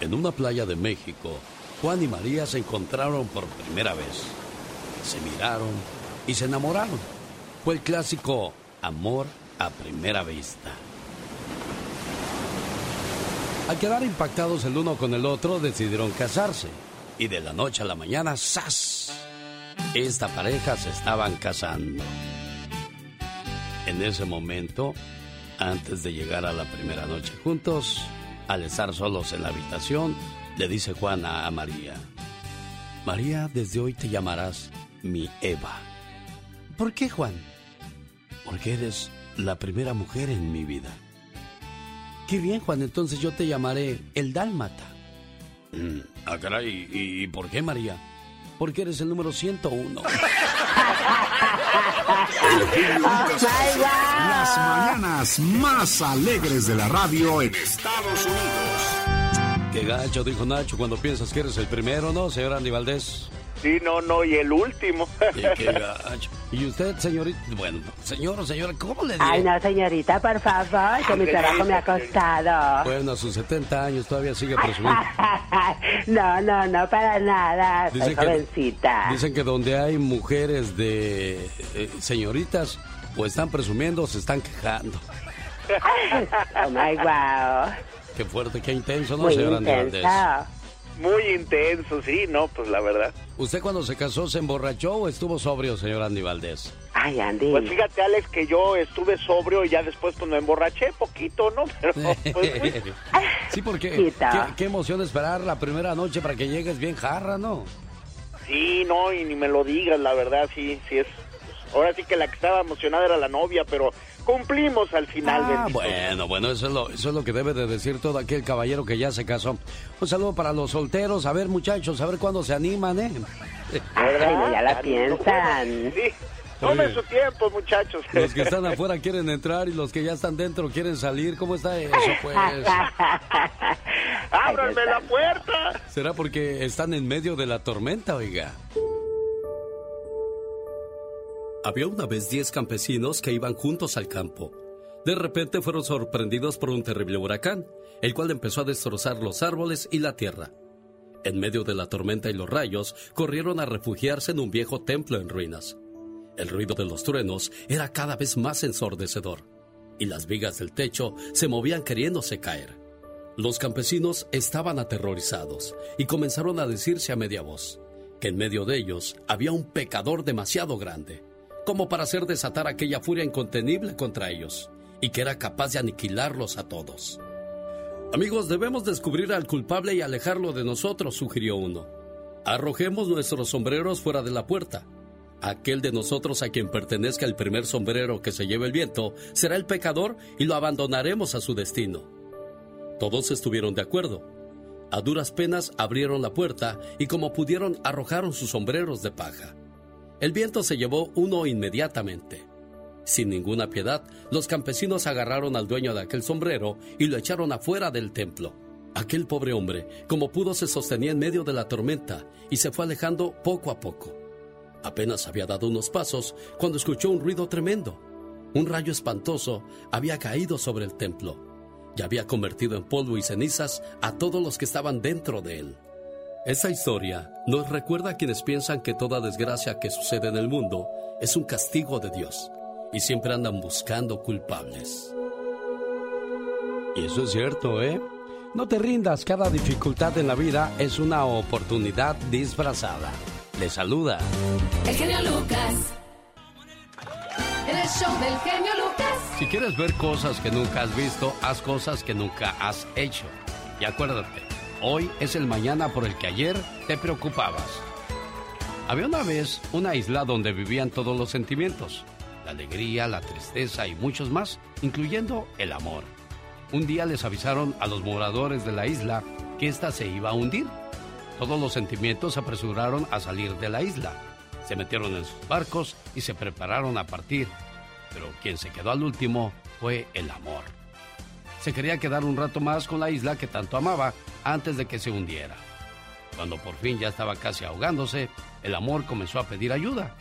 En una playa de México, Juan y María se encontraron por primera vez. Se miraron y se enamoraron. Fue el clásico amor a primera vista. Al quedar impactados el uno con el otro, decidieron casarse. Y de la noche a la mañana, ¡zas! Esta pareja se estaban casando. En ese momento, antes de llegar a la primera noche juntos, al estar solos en la habitación, le dice Juan a María, María, desde hoy te llamarás mi Eva. ¿Por qué, Juan? Porque eres la primera mujer en mi vida. Qué bien, Juan, entonces yo te llamaré el Dálmata. Mm, ah, caray, ¿y, por qué, María? Porque eres el número 101. Las mañanas más alegres de la radio en Estados Unidos. Qué gacho, dijo Nacho, cuando piensas que eres el primero, ¿no, señor Andy Valdés? Sí, no, no, y el último. Y, usted, señorita, bueno, señor o señora, ¿cómo le digo? Ay, no, señorita, por favor, que mi trabajo me ha costado. Bueno, a sus 70 años todavía sigue presumiendo. no, no, no, para nada, soy jovencita. dicen que donde hay mujeres de eh, señoritas, o están presumiendo o se están quejando. oh my wow. Qué fuerte, qué intenso, ¿no, señor muy intenso, sí, no, pues la verdad. ¿Usted cuando se casó se emborrachó o estuvo sobrio, señor Andy Valdés? Ay, Andy. Pues fíjate, Alex, que yo estuve sobrio y ya después pues me emborraché poquito, ¿no? Pero, pues, sí, porque qué, emoción esperar la primera noche para que llegues bien jarra, ¿no? Sí, no, y ni me lo digas, la verdad, sí, sí es... Ahora sí que la que estaba emocionada era la novia, pero cumplimos al final. Ah, bueno, bueno, eso es, lo, eso es lo que debe de decir todo aquel caballero que ya se casó. Un saludo para los solteros. A ver, muchachos, a ver cuándo se animan, ¿eh? ya la piensan. Sí. Tomen su tiempo, muchachos. Los que están afuera quieren entrar y los que ya están dentro quieren salir. ¿Cómo está eso, pues? ¡Ábranme la puerta! ¿Será porque están en medio de la tormenta, oiga? Había una vez diez campesinos que iban juntos al campo. De repente fueron sorprendidos por un terrible huracán, el cual empezó a destrozar los árboles y la tierra. En medio de la tormenta y los rayos, corrieron a refugiarse en un viejo templo en ruinas. El ruido de los truenos era cada vez más ensordecedor, y las vigas del techo se movían queriéndose caer. Los campesinos estaban aterrorizados y comenzaron a decirse a media voz que en medio de ellos había un pecador demasiado grande como para hacer desatar aquella furia incontenible contra ellos, y que era capaz de aniquilarlos a todos. Amigos, debemos descubrir al culpable y alejarlo de nosotros, sugirió uno. Arrojemos nuestros sombreros fuera de la puerta. Aquel de nosotros a quien pertenezca el primer sombrero que se lleve el viento será el pecador y lo abandonaremos a su destino. Todos estuvieron de acuerdo. A duras penas abrieron la puerta y como pudieron arrojaron sus sombreros de paja. El viento se llevó uno inmediatamente. Sin ninguna piedad, los campesinos agarraron al dueño de aquel sombrero y lo echaron afuera del templo. Aquel pobre hombre, como pudo, se sostenía en medio de la tormenta y se fue alejando poco a poco. Apenas había dado unos pasos cuando escuchó un ruido tremendo. Un rayo espantoso había caído sobre el templo y había convertido en polvo y cenizas a todos los que estaban dentro de él. Esta historia nos recuerda a quienes piensan que toda desgracia que sucede en el mundo es un castigo de Dios y siempre andan buscando culpables. Y eso es cierto, ¿eh? No te rindas, cada dificultad en la vida es una oportunidad disfrazada. Le saluda. El genio Lucas. el show del genio Lucas. Si quieres ver cosas que nunca has visto, haz cosas que nunca has hecho. Y acuérdate, Hoy es el mañana por el que ayer te preocupabas. Había una vez una isla donde vivían todos los sentimientos, la alegría, la tristeza y muchos más, incluyendo el amor. Un día les avisaron a los moradores de la isla que ésta se iba a hundir. Todos los sentimientos se apresuraron a salir de la isla. Se metieron en sus barcos y se prepararon a partir. Pero quien se quedó al último fue el amor se quería quedar un rato más con la isla que tanto amaba antes de que se hundiera. Cuando por fin ya estaba casi ahogándose, el amor comenzó a pedir ayuda.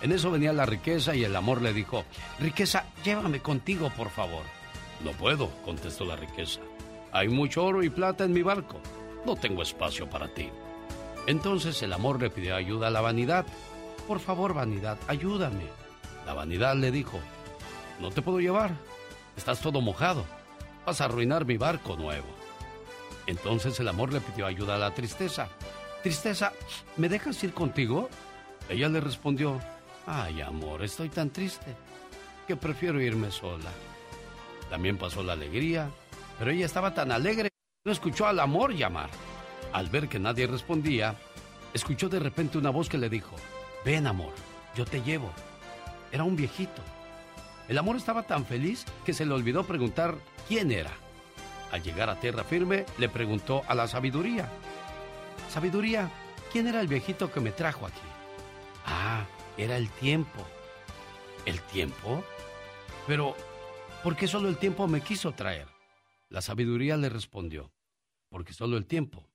En eso venía la riqueza y el amor le dijo, Riqueza, llévame contigo, por favor. No puedo, contestó la riqueza. Hay mucho oro y plata en mi barco. no tengo espacio para ti. Entonces el amor le pidió ayuda a la vanidad. Por favor, vanidad, ayúdame. La vanidad le dijo, no te puedo llevar, estás todo mojado, vas a arruinar mi barco nuevo. Entonces el amor le pidió ayuda a la tristeza. Tristeza, ¿me dejas ir contigo? Ella le respondió, ay amor, estoy tan triste que prefiero irme sola. También pasó la alegría, pero ella estaba tan alegre no escuchó al amor llamar. Al ver que nadie respondía, escuchó de repente una voz que le dijo, ven amor, yo te llevo. Era un viejito. El amor estaba tan feliz que se le olvidó preguntar quién era. Al llegar a tierra firme, le preguntó a la sabiduría, Sabiduría, ¿quién era el viejito que me trajo aquí? Ah, era el tiempo. ¿El tiempo? Pero, ¿por qué solo el tiempo me quiso traer? La sabiduría le respondió, porque solo el tiempo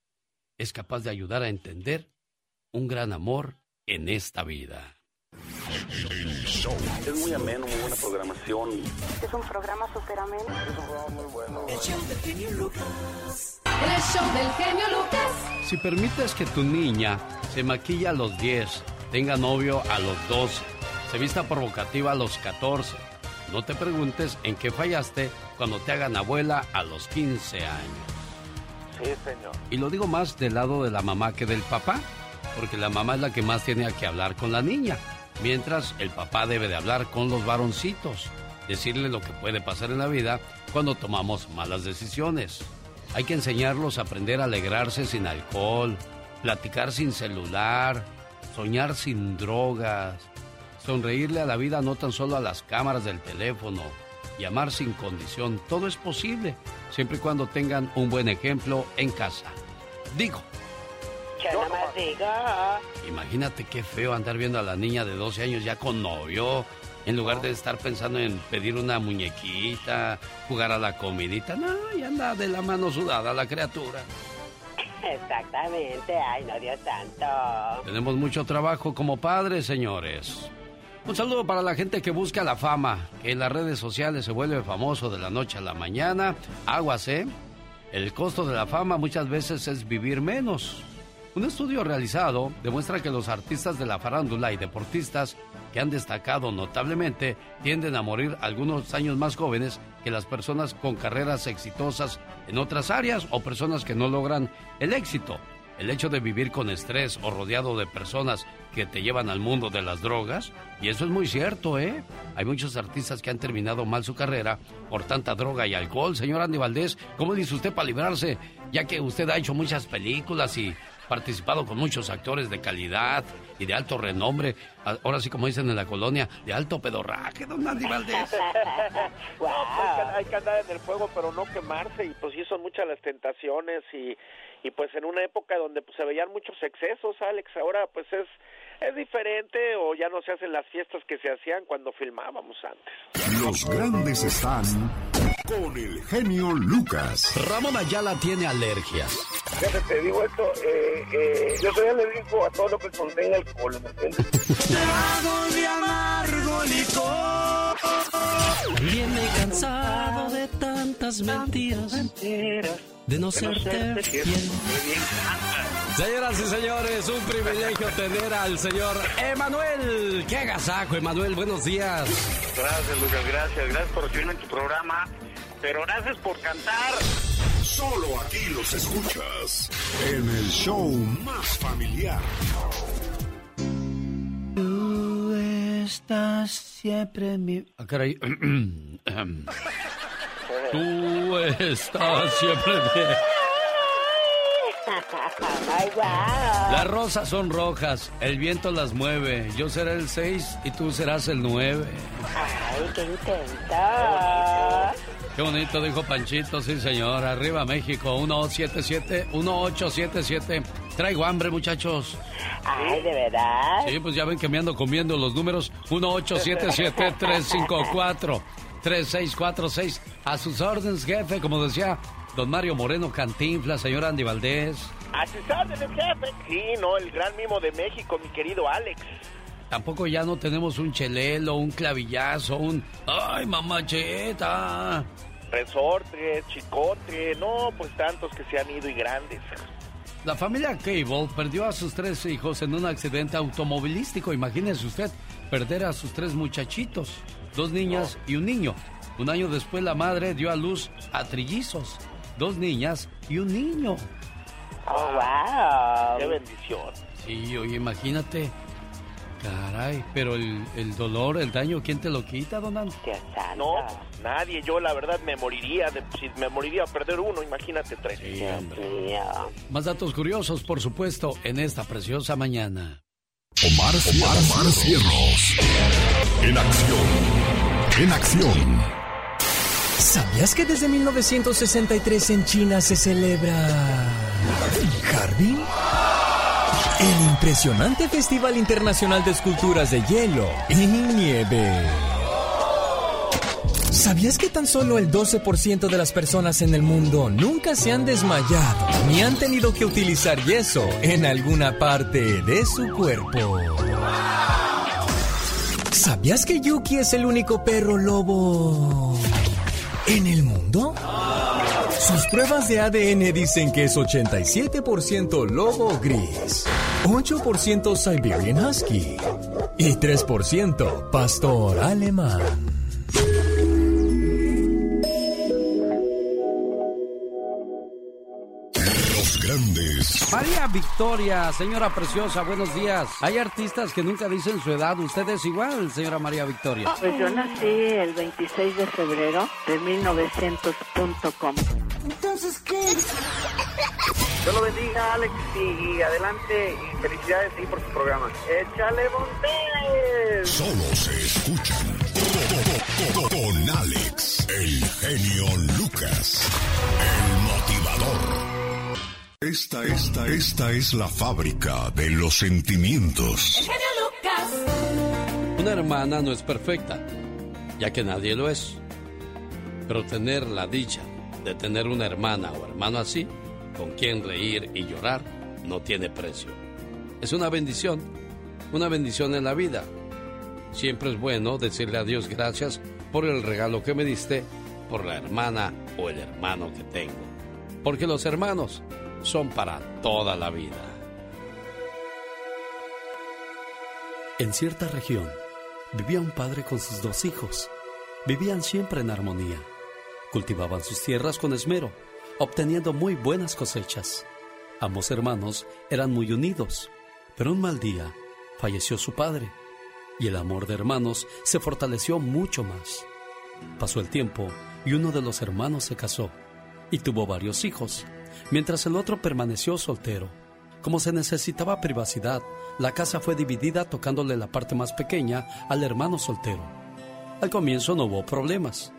es capaz de ayudar a entender un gran amor en esta vida. Es muy ameno, muy buena programación. Es un programa súper ameno. Es un programa muy bueno. El show del genio Lucas. El show del genio Lucas. Si permites que tu niña se maquilla a los 10, tenga novio a los 12, se vista provocativa a los 14, no te preguntes en qué fallaste cuando te hagan abuela a los 15 años. Sí, señor. Y lo digo más del lado de la mamá que del papá, porque la mamá es la que más tiene que hablar con la niña, mientras el papá debe de hablar con los varoncitos, decirle lo que puede pasar en la vida cuando tomamos malas decisiones. Hay que enseñarlos a aprender a alegrarse sin alcohol, platicar sin celular, soñar sin drogas, sonreírle a la vida no tan solo a las cámaras del teléfono y amar sin condición. Todo es posible, siempre y cuando tengan un buen ejemplo en casa. Digo, Yo nomás digo. imagínate qué feo andar viendo a la niña de 12 años ya con novio, en lugar de estar pensando en pedir una muñequita, jugar a la comidita. No, y anda de la mano sudada la criatura. Exactamente. Ay, no, Dios santo. Tenemos mucho trabajo como padres, señores. Un saludo para la gente que busca la fama, que en las redes sociales se vuelve famoso de la noche a la mañana. Aguas, ¿eh? El costo de la fama muchas veces es vivir menos. Un estudio realizado demuestra que los artistas de la farándula y deportistas que han destacado notablemente tienden a morir algunos años más jóvenes que las personas con carreras exitosas en otras áreas o personas que no logran el éxito. El hecho de vivir con estrés o rodeado de personas que te llevan al mundo de las drogas, y eso es muy cierto, ¿eh? Hay muchos artistas que han terminado mal su carrera por tanta droga y alcohol. Señor Andy Valdés, ¿cómo dice usted para librarse? Ya que usted ha hecho muchas películas y participado con muchos actores de calidad y de alto renombre. Ahora sí, como dicen en la colonia, de alto pedorraje, don Andy Valdés. No, pues hay, que, hay que andar en el fuego, pero no quemarse. Y pues sí, son muchas las tentaciones. Y, y pues en una época donde pues, se veían muchos excesos, Alex, ahora pues es, es diferente o ya no se hacen las fiestas que se hacían cuando filmábamos antes. Los grandes están con el genio Lucas. Ramón Ayala tiene alergias. Fíjate, te digo esto, eh, eh, yo soy alérgico a todo lo que contenga alcohol, ¿me entiendes? Trago de amargo licor. Viene cansado de tantas mentiras. De no serte fiel. Señoras y señores, un privilegio tener al señor Emanuel. ¡Qué agasajo, Emanuel! Buenos días. Gracias, Lucas, gracias. Gracias por recibirme en tu programa. Pero gracias por cantar. Solo aquí los escuchas en el show más familiar. Tú estás siempre en mi... Ah, caray. Tú estás siempre bien. Las rosas son rojas, el viento las mueve. Yo seré el 6 y tú serás el 9. Ay, qué intento. Qué bonito, dijo Panchito, sí señor. Arriba México, 1877, 1877. Traigo hambre, muchachos. Ay, de verdad. Sí, pues ya ven que me ando comiendo los números 1877-354-3646. A sus órdenes, jefe, como decía don Mario Moreno Cantinfla, señor Andy Valdés. A sus órdenes, jefe. Sí, no, el gran mimo de México, mi querido Alex. Tampoco ya no tenemos un chelelo, un clavillazo, un... ¡Ay, mamacheta! Resorte, Chicote, no, pues tantos que se han ido y grandes. La familia Cable perdió a sus tres hijos en un accidente automovilístico. Imagínese usted perder a sus tres muchachitos, dos niñas y un niño. Un año después la madre dio a luz a trillizos, dos niñas y un niño. Oh, wow. Qué bendición. Sí, oye, imagínate. Caray, pero el, el dolor, el daño, ¿quién te lo quita, don? No, nadie. Yo la verdad me moriría, de, si me moriría a perder uno, imagínate tres. Sí, hombre. Más datos curiosos, por supuesto, en esta preciosa mañana. Omar, Omar, Omar Cierros. En acción. En acción. ¿Sabías que desde 1963 en China se celebra Harbin? El impresionante Festival Internacional de Esculturas de Hielo y Nieve. ¿Sabías que tan solo el 12% de las personas en el mundo nunca se han desmayado ni han tenido que utilizar yeso en alguna parte de su cuerpo? ¿Sabías que Yuki es el único perro lobo en el mundo? Sus pruebas de ADN dicen que es 87% lobo gris, 8% Siberian Husky y 3% pastor alemán. María Victoria, señora preciosa, buenos días. Hay artistas que nunca dicen su edad. ¿Usted es igual, señora María Victoria? Pues yo nací el 26 de febrero de 1900.com. Entonces, ¿qué? Dios lo bendiga, Alex, y, adelante, y felicidades sí, por su programa. ¡Échale montes! Solo se escuchan con Alex, el genio Lucas, el motivador. Esta, esta, esta es la fábrica de los sentimientos. El genio Lucas. Una hermana no es perfecta, ya que nadie lo es. Pero tener la dicha de tener una hermana o hermano así, con quien reír y llorar, no tiene precio. Es una bendición, una bendición en la vida. Siempre es bueno decirle a Dios gracias por el regalo que me diste, por la hermana o el hermano que tengo. Porque los hermanos son para toda la vida. En cierta región vivía un padre con sus dos hijos. Vivían siempre en armonía. Cultivaban sus tierras con esmero, obteniendo muy buenas cosechas. Ambos hermanos eran muy unidos, pero un mal día falleció su padre y el amor de hermanos se fortaleció mucho más. Pasó el tiempo y uno de los hermanos se casó y tuvo varios hijos, mientras el otro permaneció soltero. Como se necesitaba privacidad, la casa fue dividida tocándole la parte más pequeña al hermano soltero. Al comienzo no hubo problemas,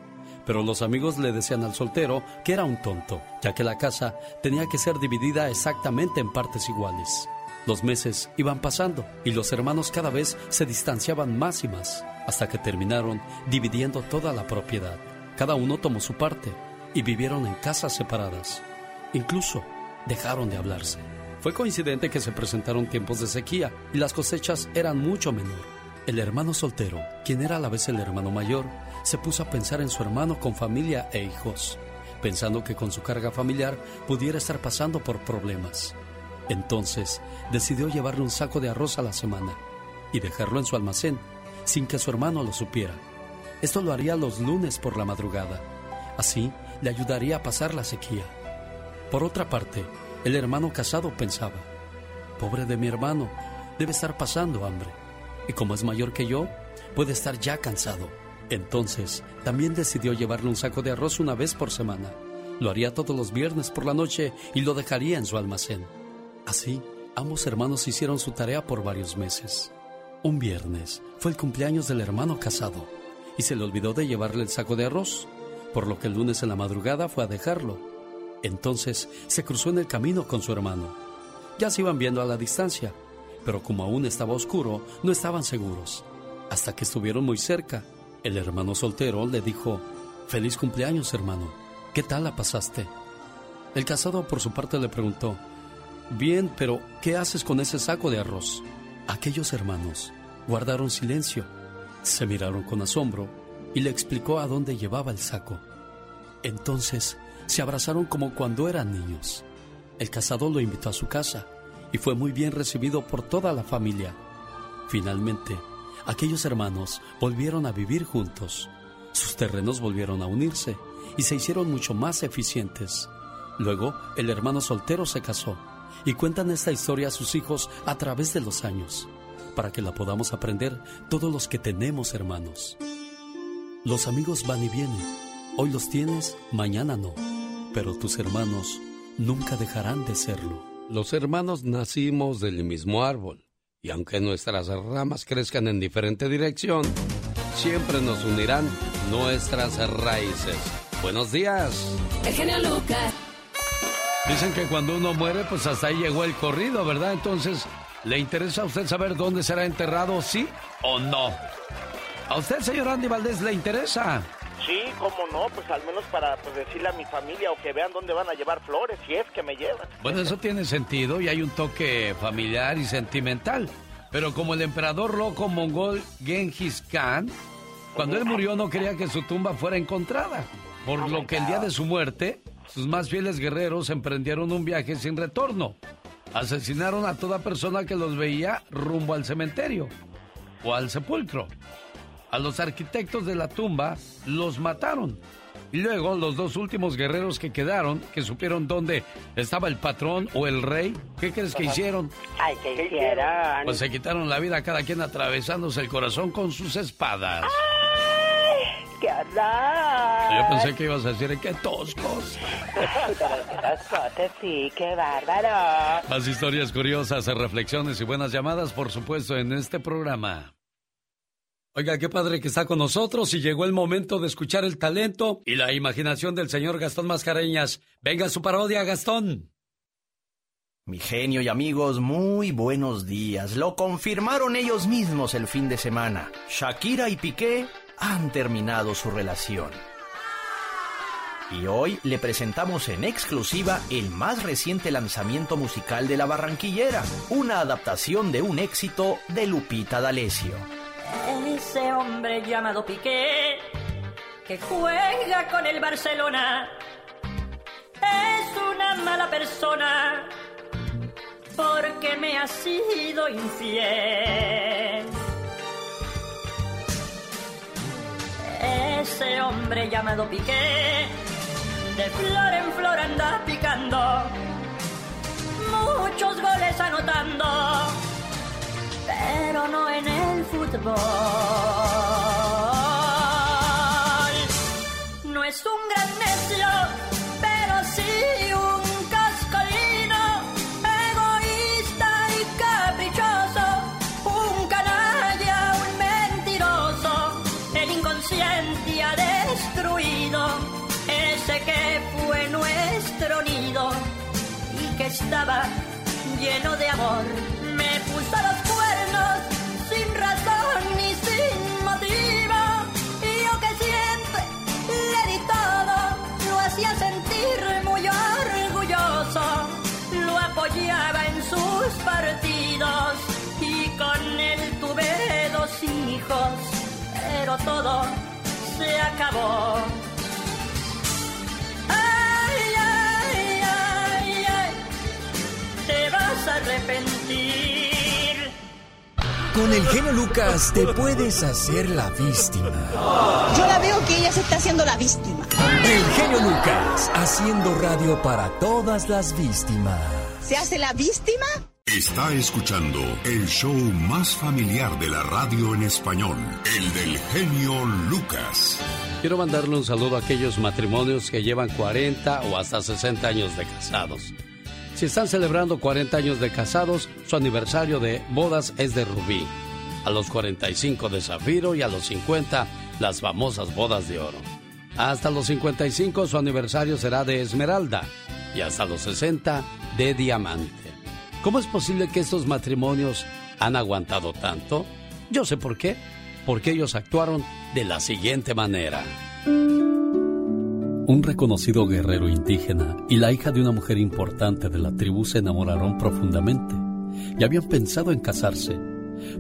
pero los amigos le decían al soltero que era un tonto, ya que la casa tenía que ser dividida exactamente en partes iguales. Los meses iban pasando y los hermanos cada vez se distanciaban más y más, hasta que terminaron dividiendo toda la propiedad. Cada uno tomó su parte y vivieron en casas separadas. Incluso dejaron de hablarse. Fue coincidente que se presentaron tiempos de sequía y las cosechas eran mucho menor. El hermano soltero, quien era a la vez el hermano mayor, se puso a pensar en su hermano con familia e hijos, pensando que con su carga familiar pudiera estar pasando por problemas. Entonces decidió llevarle un saco de arroz a la semana y dejarlo en su almacén sin que su hermano lo supiera. Esto lo haría los lunes por la madrugada. Así le ayudaría a pasar la sequía. Por otra parte, el hermano casado pensaba, pobre de mi hermano, debe estar pasando hambre. Y como es mayor que yo, puede estar ya cansado. Entonces, también decidió llevarle un saco de arroz una vez por semana. Lo haría todos los viernes por la noche y lo dejaría en su almacén. Así, ambos hermanos hicieron su tarea por varios meses. Un viernes fue el cumpleaños del hermano casado y se le olvidó de llevarle el saco de arroz, por lo que el lunes en la madrugada fue a dejarlo. Entonces se cruzó en el camino con su hermano. Ya se iban viendo a la distancia, pero como aún estaba oscuro, no estaban seguros. Hasta que estuvieron muy cerca, el hermano soltero le dijo, Feliz cumpleaños, hermano. ¿Qué tal la pasaste? El casado por su parte le preguntó, Bien, pero ¿qué haces con ese saco de arroz? Aquellos hermanos guardaron silencio, se miraron con asombro y le explicó a dónde llevaba el saco. Entonces se abrazaron como cuando eran niños. El casado lo invitó a su casa y fue muy bien recibido por toda la familia. Finalmente, aquellos hermanos volvieron a vivir juntos. Sus terrenos volvieron a unirse y se hicieron mucho más eficientes. Luego, el hermano soltero se casó y cuentan esta historia a sus hijos a través de los años, para que la podamos aprender todos los que tenemos hermanos. Los amigos van y vienen. Hoy los tienes, mañana no. Pero tus hermanos nunca dejarán de serlo. Los hermanos nacimos del mismo árbol. Y aunque nuestras ramas crezcan en diferente dirección, siempre nos unirán nuestras raíces. Buenos días. El Lucas. Dicen que cuando uno muere, pues hasta ahí llegó el corrido, ¿verdad? Entonces, ¿le interesa a usted saber dónde será enterrado, sí o no? ¿A usted, señor Andy Valdés, le interesa? Sí, cómo no, pues al menos para pues, decirle a mi familia o que vean dónde van a llevar flores, si es que me llevan. Bueno, eso tiene sentido y hay un toque familiar y sentimental. Pero como el emperador loco mongol Genghis Khan, cuando él murió no quería que su tumba fuera encontrada, por lo que el día de su muerte sus más fieles guerreros emprendieron un viaje sin retorno. Asesinaron a toda persona que los veía rumbo al cementerio o al sepulcro. A los arquitectos de la tumba los mataron. Y luego los dos últimos guerreros que quedaron, que supieron dónde estaba el patrón o el rey, ¿qué crees que hicieron? Ay, ¿qué hicieron? Pues se quitaron la vida cada quien atravesándose el corazón con sus espadas. ¡Qué horror! Yo pensé que ibas a decir qué toscos. Pero sí, qué bárbaro. Más historias curiosas, reflexiones y buenas llamadas, por supuesto, en este programa. Oiga, qué padre que está con nosotros y llegó el momento de escuchar el talento y la imaginación del señor Gastón Mascareñas. Venga su parodia, Gastón. Mi genio y amigos, muy buenos días. Lo confirmaron ellos mismos el fin de semana. Shakira y Piqué han terminado su relación. Y hoy le presentamos en exclusiva el más reciente lanzamiento musical de la Barranquillera, una adaptación de un éxito de Lupita D'Alessio. Ese hombre llamado Piqué, que juega con el Barcelona, es una mala persona porque me ha sido infiel. Ese hombre llamado Piqué, de flor en flor anda picando, muchos goles anotando, pero no en el fútbol. No es un gran necio, Pero todo se acabó. Ay, ay, ay, ay, te vas a arrepentir. Con el genio Lucas te puedes hacer la víctima. Yo la veo que ella se está haciendo la víctima. El genio Lucas, haciendo radio para todas las víctimas. ¿Se hace la víctima? Está escuchando el show más familiar de la radio en español, el del genio Lucas. Quiero mandarle un saludo a aquellos matrimonios que llevan 40 o hasta 60 años de casados. Si están celebrando 40 años de casados, su aniversario de bodas es de rubí. A los 45 de zafiro y a los 50 las famosas bodas de oro. Hasta los 55 su aniversario será de esmeralda y hasta los 60 de diamante. ¿Cómo es posible que estos matrimonios han aguantado tanto? Yo sé por qué. Porque ellos actuaron de la siguiente manera. Un reconocido guerrero indígena y la hija de una mujer importante de la tribu se enamoraron profundamente y habían pensado en casarse,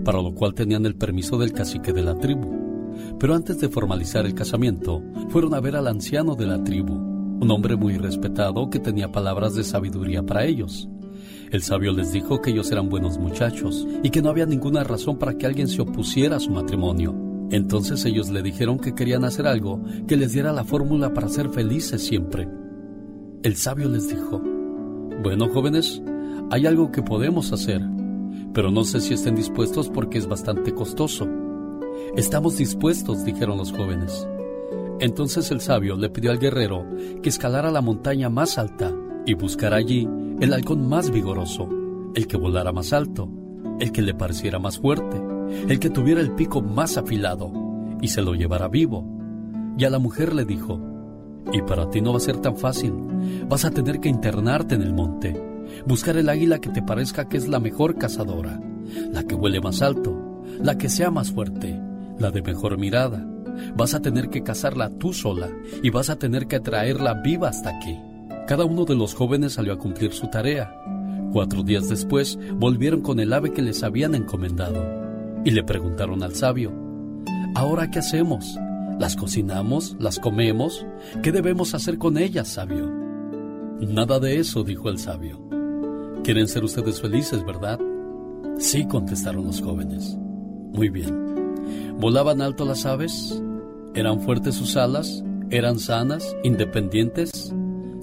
para lo cual tenían el permiso del cacique de la tribu. Pero antes de formalizar el casamiento, fueron a ver al anciano de la tribu, un hombre muy respetado que tenía palabras de sabiduría para ellos. El sabio les dijo que ellos eran buenos muchachos y que no había ninguna razón para que alguien se opusiera a su matrimonio. Entonces ellos le dijeron que querían hacer algo que les diera la fórmula para ser felices siempre. El sabio les dijo, bueno jóvenes, hay algo que podemos hacer, pero no sé si estén dispuestos porque es bastante costoso. Estamos dispuestos, dijeron los jóvenes. Entonces el sabio le pidió al guerrero que escalara la montaña más alta y buscara allí el halcón más vigoroso, el que volara más alto, el que le pareciera más fuerte, el que tuviera el pico más afilado, y se lo llevara vivo. Y a la mujer le dijo, y para ti no va a ser tan fácil, vas a tener que internarte en el monte, buscar el águila que te parezca que es la mejor cazadora, la que vuele más alto, la que sea más fuerte, la de mejor mirada. Vas a tener que cazarla tú sola y vas a tener que traerla viva hasta aquí. Cada uno de los jóvenes salió a cumplir su tarea. Cuatro días después volvieron con el ave que les habían encomendado y le preguntaron al sabio, ¿ahora qué hacemos? ¿Las cocinamos? ¿Las comemos? ¿Qué debemos hacer con ellas, sabio? Nada de eso, dijo el sabio. Quieren ser ustedes felices, ¿verdad? Sí, contestaron los jóvenes. Muy bien. ¿Volaban alto las aves? ¿Eran fuertes sus alas? ¿Eran sanas? ¿Independientes?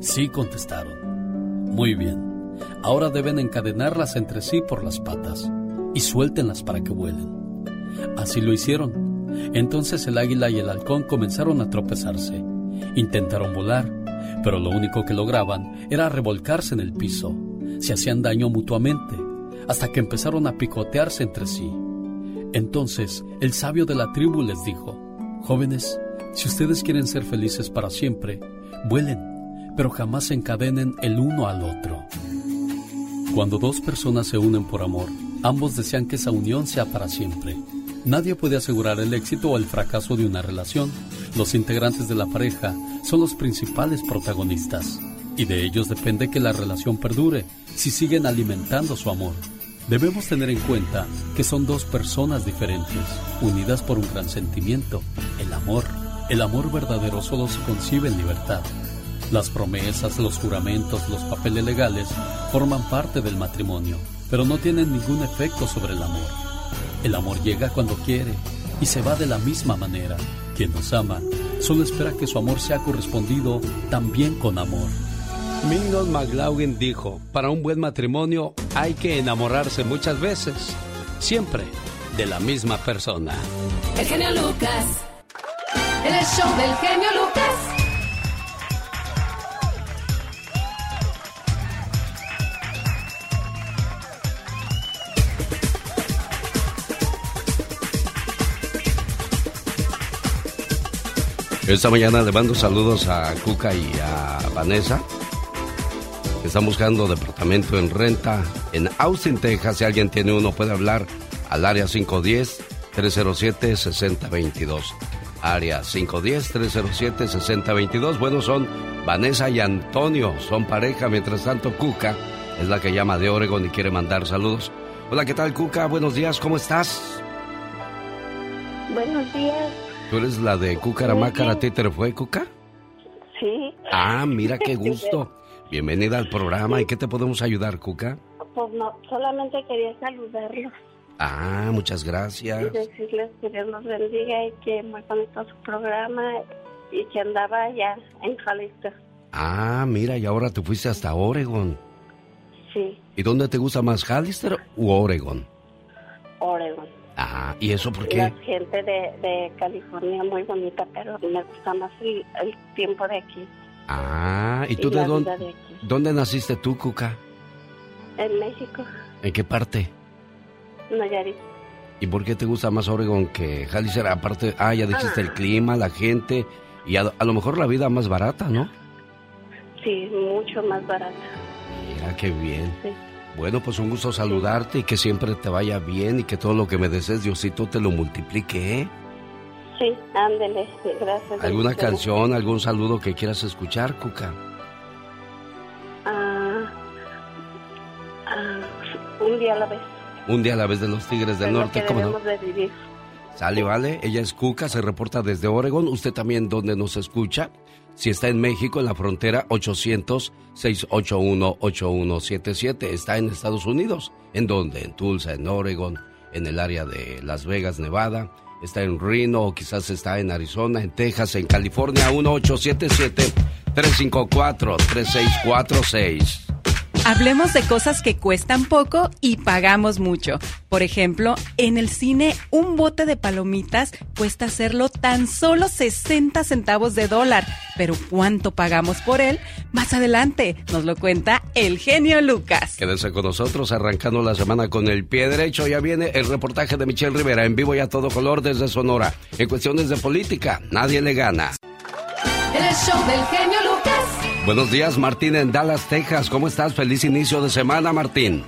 Sí, contestaron. Muy bien. Ahora deben encadenarlas entre sí por las patas y suéltenlas para que vuelen. Así lo hicieron. Entonces el águila y el halcón comenzaron a tropezarse. Intentaron volar, pero lo único que lograban era revolcarse en el piso. Se hacían daño mutuamente, hasta que empezaron a picotearse entre sí. Entonces el sabio de la tribu les dijo, Jóvenes, si ustedes quieren ser felices para siempre, vuelen pero jamás se encadenen el uno al otro. Cuando dos personas se unen por amor, ambos desean que esa unión sea para siempre. Nadie puede asegurar el éxito o el fracaso de una relación. Los integrantes de la pareja son los principales protagonistas y de ellos depende que la relación perdure si siguen alimentando su amor. Debemos tener en cuenta que son dos personas diferentes, unidas por un gran sentimiento, el amor. El amor verdadero solo se concibe en libertad. Las promesas, los juramentos, los papeles legales forman parte del matrimonio, pero no tienen ningún efecto sobre el amor. El amor llega cuando quiere y se va de la misma manera. Quien nos ama solo espera que su amor sea correspondido también con amor. Mingus McLaughlin dijo, para un buen matrimonio hay que enamorarse muchas veces, siempre de la misma persona. El genio Lucas, el show del genio Lucas. Esta mañana le mando saludos a Cuca y a Vanessa. Están buscando departamento en renta en Austin, Texas. Si alguien tiene uno, puede hablar al área 510-307-6022. Área 510-307-6022. Bueno, son Vanessa y Antonio. Son pareja. Mientras tanto, Cuca es la que llama de Oregon y quiere mandar saludos. Hola, ¿qué tal, Cuca? Buenos días, ¿cómo estás? Buenos días. ¿Tú eres la de Cucaramácara? ¿A ti te fue, Cuca? Sí. Ah, mira qué gusto. Bienvenida al programa. ¿Y qué te podemos ayudar, Cuca? Pues no, solamente quería saludarlos. Ah, muchas gracias. Y decirles que Dios los bendiga y que me conectó a su programa y que andaba allá en Jalisco. Ah, mira, y ahora te fuiste hasta Oregon. Sí, ¿Y dónde te gusta más, Hollister u Oregon? Oregon. Ah, ¿y eso por qué? La gente de, de California muy bonita, pero me gusta más el, el tiempo de aquí, Ah, ¿y tú Y de dónde, de dónde naciste tú, Cuca? en México, ¿En qué parte? Nayarit. ¿Y por qué te gusta más Oregon que Hollister? Aparte, ah, ya dijiste el clima, la gente y a, a lo mejor la vida más barata, ¿no? Sí, mucho más barato. Mira qué bien. Sí. Bueno, pues un gusto saludarte y que siempre te vaya bien y que todo lo que me desees, Diosito, te lo multiplique, ¿eh? Sí, ándele, gracias. ¿Alguna canción, algún saludo que quieras escuchar, Cuca? Ah, ah, un día a la vez. Un día a la vez de los Tigres del Norte, ¿cómo no? de vivir. Sale, vale. Ella es Cuca, se reporta desde Oregon. Usted también, donde nos escucha. Si está en México, en la frontera, 800-681-8177. Está en Estados Unidos. ¿En dónde? En Tulsa, en Oregon, en el área de Las Vegas, Nevada. Está en Reno, o quizás está en Arizona, en Texas, en California, 1877-354-3646. Hablemos de cosas que cuestan poco y pagamos mucho. Por ejemplo, en el cine un bote de palomitas cuesta hacerlo tan solo 60 centavos de dólar. Pero ¿cuánto pagamos por él? Más adelante nos lo cuenta el genio Lucas. Quédese con nosotros arrancando la semana con el pie derecho. Ya viene el reportaje de Michelle Rivera en vivo y a todo color desde Sonora. En cuestiones de política, nadie le gana. El show del genio Lucas. Buenos días, Martín, en Dallas, Texas. ¿Cómo estás? Feliz inicio de semana, Martín.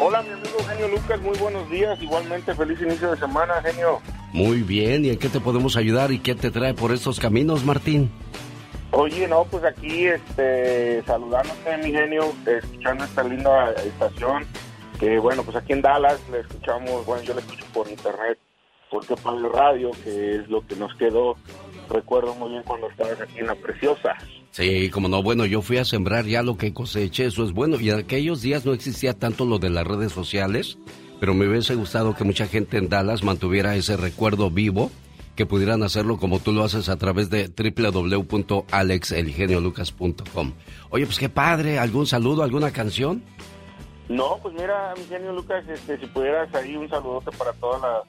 Hola, mi amigo genio Lucas. Muy buenos días. Igualmente, feliz inicio de semana, genio. Muy bien. ¿Y en qué te podemos ayudar y qué te trae por estos caminos, Martín? Oye, no, pues aquí, este, saludándote, mi genio, escuchando esta linda estación. Que bueno, pues aquí en Dallas le escuchamos, bueno, yo le escucho por internet, porque para el radio, que es lo que nos quedó. Recuerdo muy bien cuando estabas aquí en La Preciosa. Sí, como no, bueno, yo fui a sembrar ya lo que coseché, eso es bueno. Y en aquellos días no existía tanto lo de las redes sociales, pero me hubiese gustado que mucha gente en Dallas mantuviera ese recuerdo vivo, que pudieran hacerlo como tú lo haces a través de www.alexelgeniolucas.com. Oye, pues qué padre, ¿algún saludo, alguna canción? No, pues mira, mi genio Lucas, este, si pudieras ahí un saludote para toda la,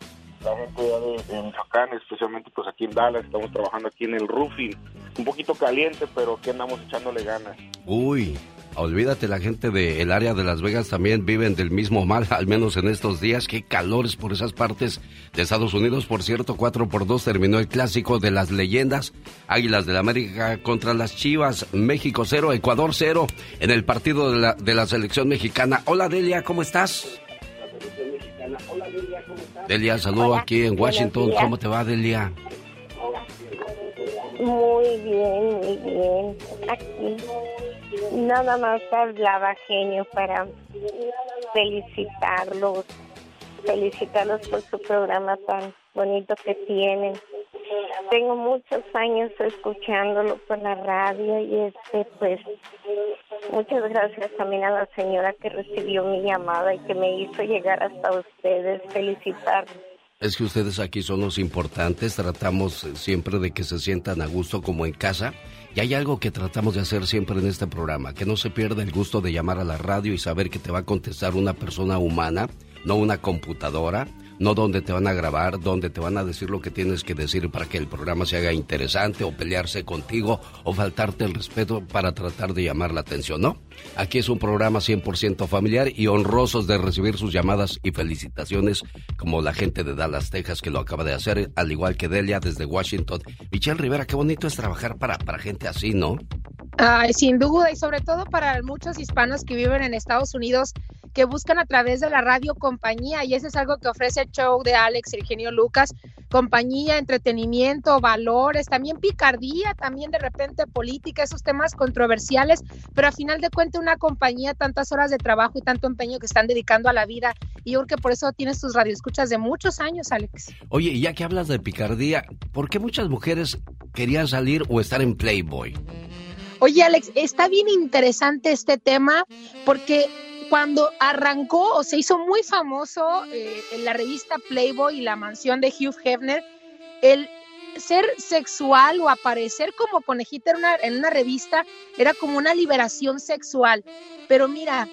la gente de, de Michoacán, especialmente pues aquí en Dallas, estamos trabajando aquí en el roofing, un poquito caliente, pero que andamos echándole ganas. Uy, olvídate, la gente del área de Las Vegas también viven del mismo mal, al menos en estos días. Qué calores por esas partes de Estados Unidos. Por cierto, 4 por 2 terminó el clásico de las leyendas. Águilas del América contra las Chivas. México 0, Ecuador 0 en el partido de la, de la selección mexicana. Hola Delia, ¿cómo estás? Delia, saludo aquí en Washington. ¿Cómo te va, Delia? Muy bien, muy bien. Aquí nada más hablaba genio para felicitarlos, felicitarlos por su programa tan bonito que tienen. Tengo muchos años escuchándolo por la radio y este pues muchas gracias también a la señora que recibió mi llamada y que me hizo llegar hasta ustedes, felicitarlos. Es que ustedes aquí son los importantes, tratamos siempre de que se sientan a gusto como en casa. Y hay algo que tratamos de hacer siempre en este programa, que no se pierda el gusto de llamar a la radio y saber que te va a contestar una persona humana, no una computadora, no donde te van a grabar, donde te van a decir lo que tienes que decir para que el programa se haga interesante o pelearse contigo o faltarte el respeto para tratar de llamar la atención, ¿no? Aquí es un programa 100% familiar y honrosos de recibir sus llamadas y felicitaciones como la gente de Dallas, Texas que lo acaba de hacer, al igual que Delia desde Washington. Michelle Rivera, qué bonito es trabajar para, para gente así, ¿no? Ay, sin duda, y sobre todo para muchos hispanos que viven en Estados Unidos, que buscan a través de la radio compañía, y eso es algo que ofrece el show de Alex y el genio Lucas, compañía, entretenimiento, valores, también picardía, también de repente política, esos temas controversiales, pero a final de cuentas una compañía, tantas horas de trabajo y tanto empeño que están dedicando a la vida, y yo creo que por eso tienes tus radioescuchas de muchos años, Alex. Oye, y ya que hablas de picardía, ¿por qué muchas mujeres querían salir o estar en Playboy? Oye, Alex, está bien interesante este tema porque cuando arrancó o se hizo muy famoso eh, en la revista Playboy y la mansión de Hugh Hefner, el ser sexual o aparecer como conejita en una, en una revista era como una liberación sexual. Pero mira,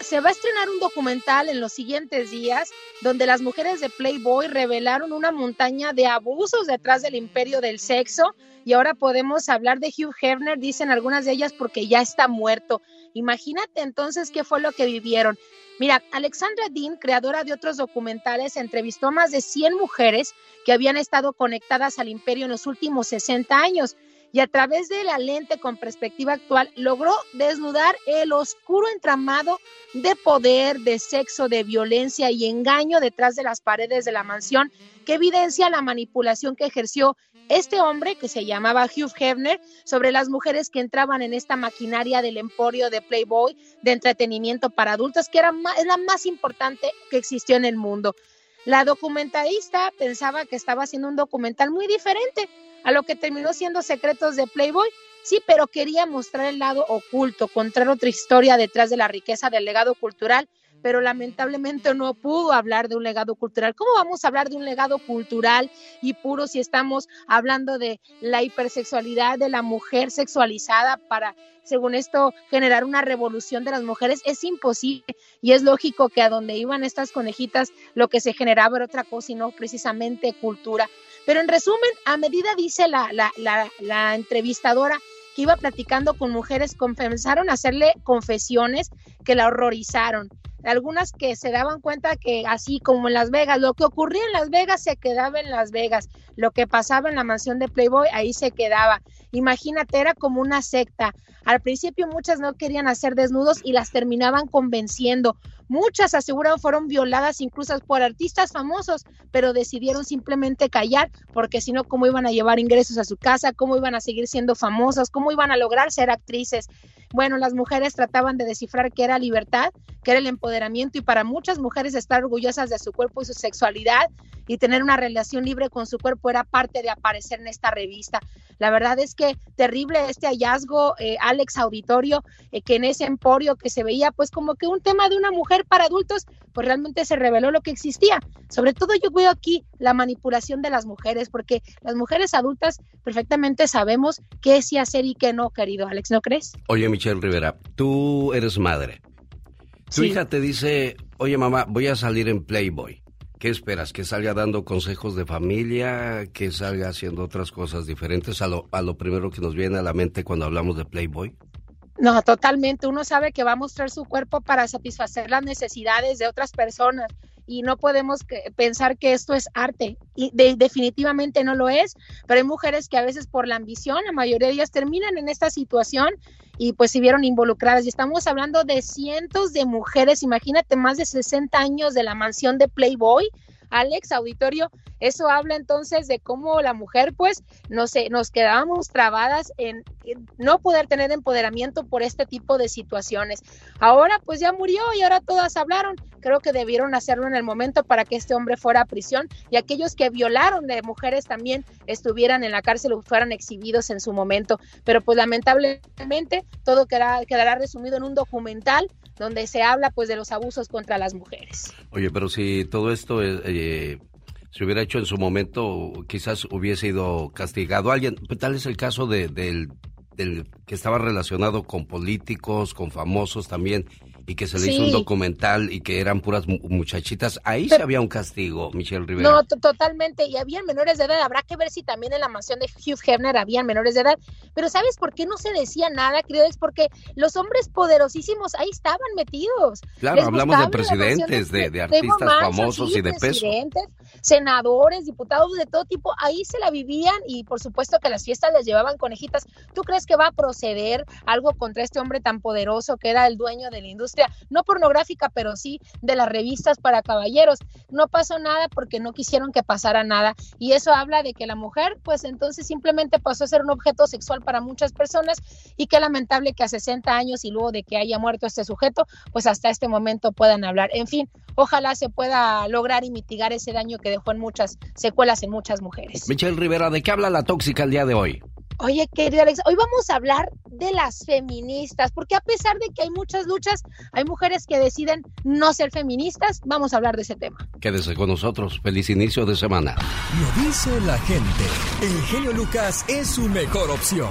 se va a estrenar un documental en los siguientes días donde las mujeres de Playboy revelaron una montaña de abusos detrás del imperio del sexo y ahora podemos hablar de Hugh Hefner, dicen algunas de ellas porque ya está muerto. Imagínate entonces qué fue lo que vivieron. Mira, Alexandra Dean, creadora de otros documentales, entrevistó a más de 100 mujeres que habían estado conectadas al imperio en los últimos 60 años y a través de la lente con perspectiva actual logró desnudar el oscuro entramado de poder, de sexo, de violencia y engaño detrás de las paredes de la mansión que evidencia la manipulación que ejerció este hombre que se llamaba Hugh Hefner sobre las mujeres que entraban en esta maquinaria del emporio de Playboy de entretenimiento para adultos que era es la más importante que existió en el mundo. La documentalista pensaba que estaba haciendo un documental muy diferente a lo que terminó siendo Secretos de Playboy. Sí, pero quería mostrar el lado oculto, contar otra historia detrás de la riqueza del legado cultural pero lamentablemente no pudo hablar de un legado cultural. ¿Cómo vamos a hablar de un legado cultural y puro si estamos hablando de la hipersexualidad de la mujer sexualizada para, según esto, generar una revolución de las mujeres? Es imposible y es lógico que a donde iban estas conejitas lo que se generaba era otra cosa y no precisamente cultura. Pero en resumen, a medida, dice la, la, la, la entrevistadora, que iba platicando con mujeres, comenzaron a hacerle confesiones que la horrorizaron algunas que se daban cuenta que así como en Las Vegas, lo que ocurría en Las Vegas se quedaba en Las Vegas, lo que pasaba en la mansión de Playboy ahí se quedaba. Imagínate, era como una secta. Al principio muchas no querían hacer desnudos y las terminaban convenciendo. Muchas aseguran fueron violadas incluso por artistas famosos, pero decidieron simplemente callar porque si no, ¿cómo iban a llevar ingresos a su casa? ¿Cómo iban a seguir siendo famosas? ¿Cómo iban a lograr ser actrices? Bueno, las mujeres trataban de descifrar qué era libertad, qué era el empoderamiento y para muchas mujeres estar orgullosas de su cuerpo y su sexualidad y tener una relación libre con su cuerpo era parte de aparecer en esta revista. La verdad es que terrible este hallazgo, eh, Alex Auditorio, eh, que en ese emporio que se veía pues como que un tema de una mujer para adultos, pues realmente se reveló lo que existía. Sobre todo yo veo aquí la manipulación de las mujeres, porque las mujeres adultas perfectamente sabemos qué sí hacer y qué no, querido Alex, ¿no crees? Oye, Michelle Rivera, tú eres madre. Tu hija te dice, oye mamá, voy a salir en Playboy. ¿Qué esperas? ¿Que salga dando consejos de familia? ¿Que salga haciendo otras cosas diferentes a lo, a lo primero que nos viene a la mente cuando hablamos de Playboy? No, totalmente. Uno sabe que va a mostrar su cuerpo para satisfacer las necesidades de otras personas y no podemos pensar que esto es arte y definitivamente no lo es, pero hay mujeres que a veces por la ambición, la mayoría de ellas terminan en esta situación y pues se vieron involucradas. Y estamos hablando de cientos de mujeres, imagínate más de 60 años de la mansión de Playboy Alex, auditorio, eso habla entonces de cómo la mujer, pues, no sé, nos quedábamos trabadas en, no poder tener empoderamiento por este tipo de situaciones. Ahora, pues ya murió y ahora todas hablaron. Creo que debieron hacerlo en el momento para que este hombre fuera a prisión y aquellos que violaron de mujeres también estuvieran en la cárcel o fueran exhibidos en su momento. Pero pues lamentablemente todo quedará, quedará resumido en un documental donde se habla pues de los abusos contra las mujeres. Oye, pero si todo esto eh, se hubiera hecho en su momento, quizás hubiese ido castigado alguien. Tal es el caso de, del, del que estaba relacionado con políticos, con famosos también, y que se le hizo un documental y que eran puras muchachitas, ahí sí había un castigo, Michelle Rivera. No, totalmente, y habían menores de edad, habrá que ver si también en la mansión de Hugh Hefner habían menores de edad, pero ¿sabes por qué no se decía nada, querido? Es porque los hombres poderosísimos ahí estaban metidos. Claro, hablamos de presidentes, de, artistas famosos y de peso. Senadores, diputados de todo tipo, ahí se la vivían y por supuesto que las fiestas les llevaban conejitas. ¿Tú crees que va a proceder algo contra este hombre tan poderoso que era el dueño de la industria? no pornográfica, pero sí de las revistas para caballeros. No pasó nada porque no quisieron que pasara nada. Y eso habla de que la mujer, pues entonces simplemente pasó a ser un objeto sexual para muchas personas y qué lamentable que a 60 años y luego de que haya muerto este sujeto, pues hasta este momento puedan hablar. En fin, ojalá se pueda lograr y mitigar ese daño que dejó en muchas secuelas en muchas mujeres. Michelle Rivera, ¿de qué habla la tóxica el día de hoy? Oye, querido Alex, hoy vamos a hablar de las feministas, porque a pesar de que hay muchas luchas, hay mujeres que deciden no ser feministas. Vamos a hablar de ese tema. Quédese con nosotros. Feliz inicio de semana. Lo dice la gente. El genio Lucas es su mejor opción.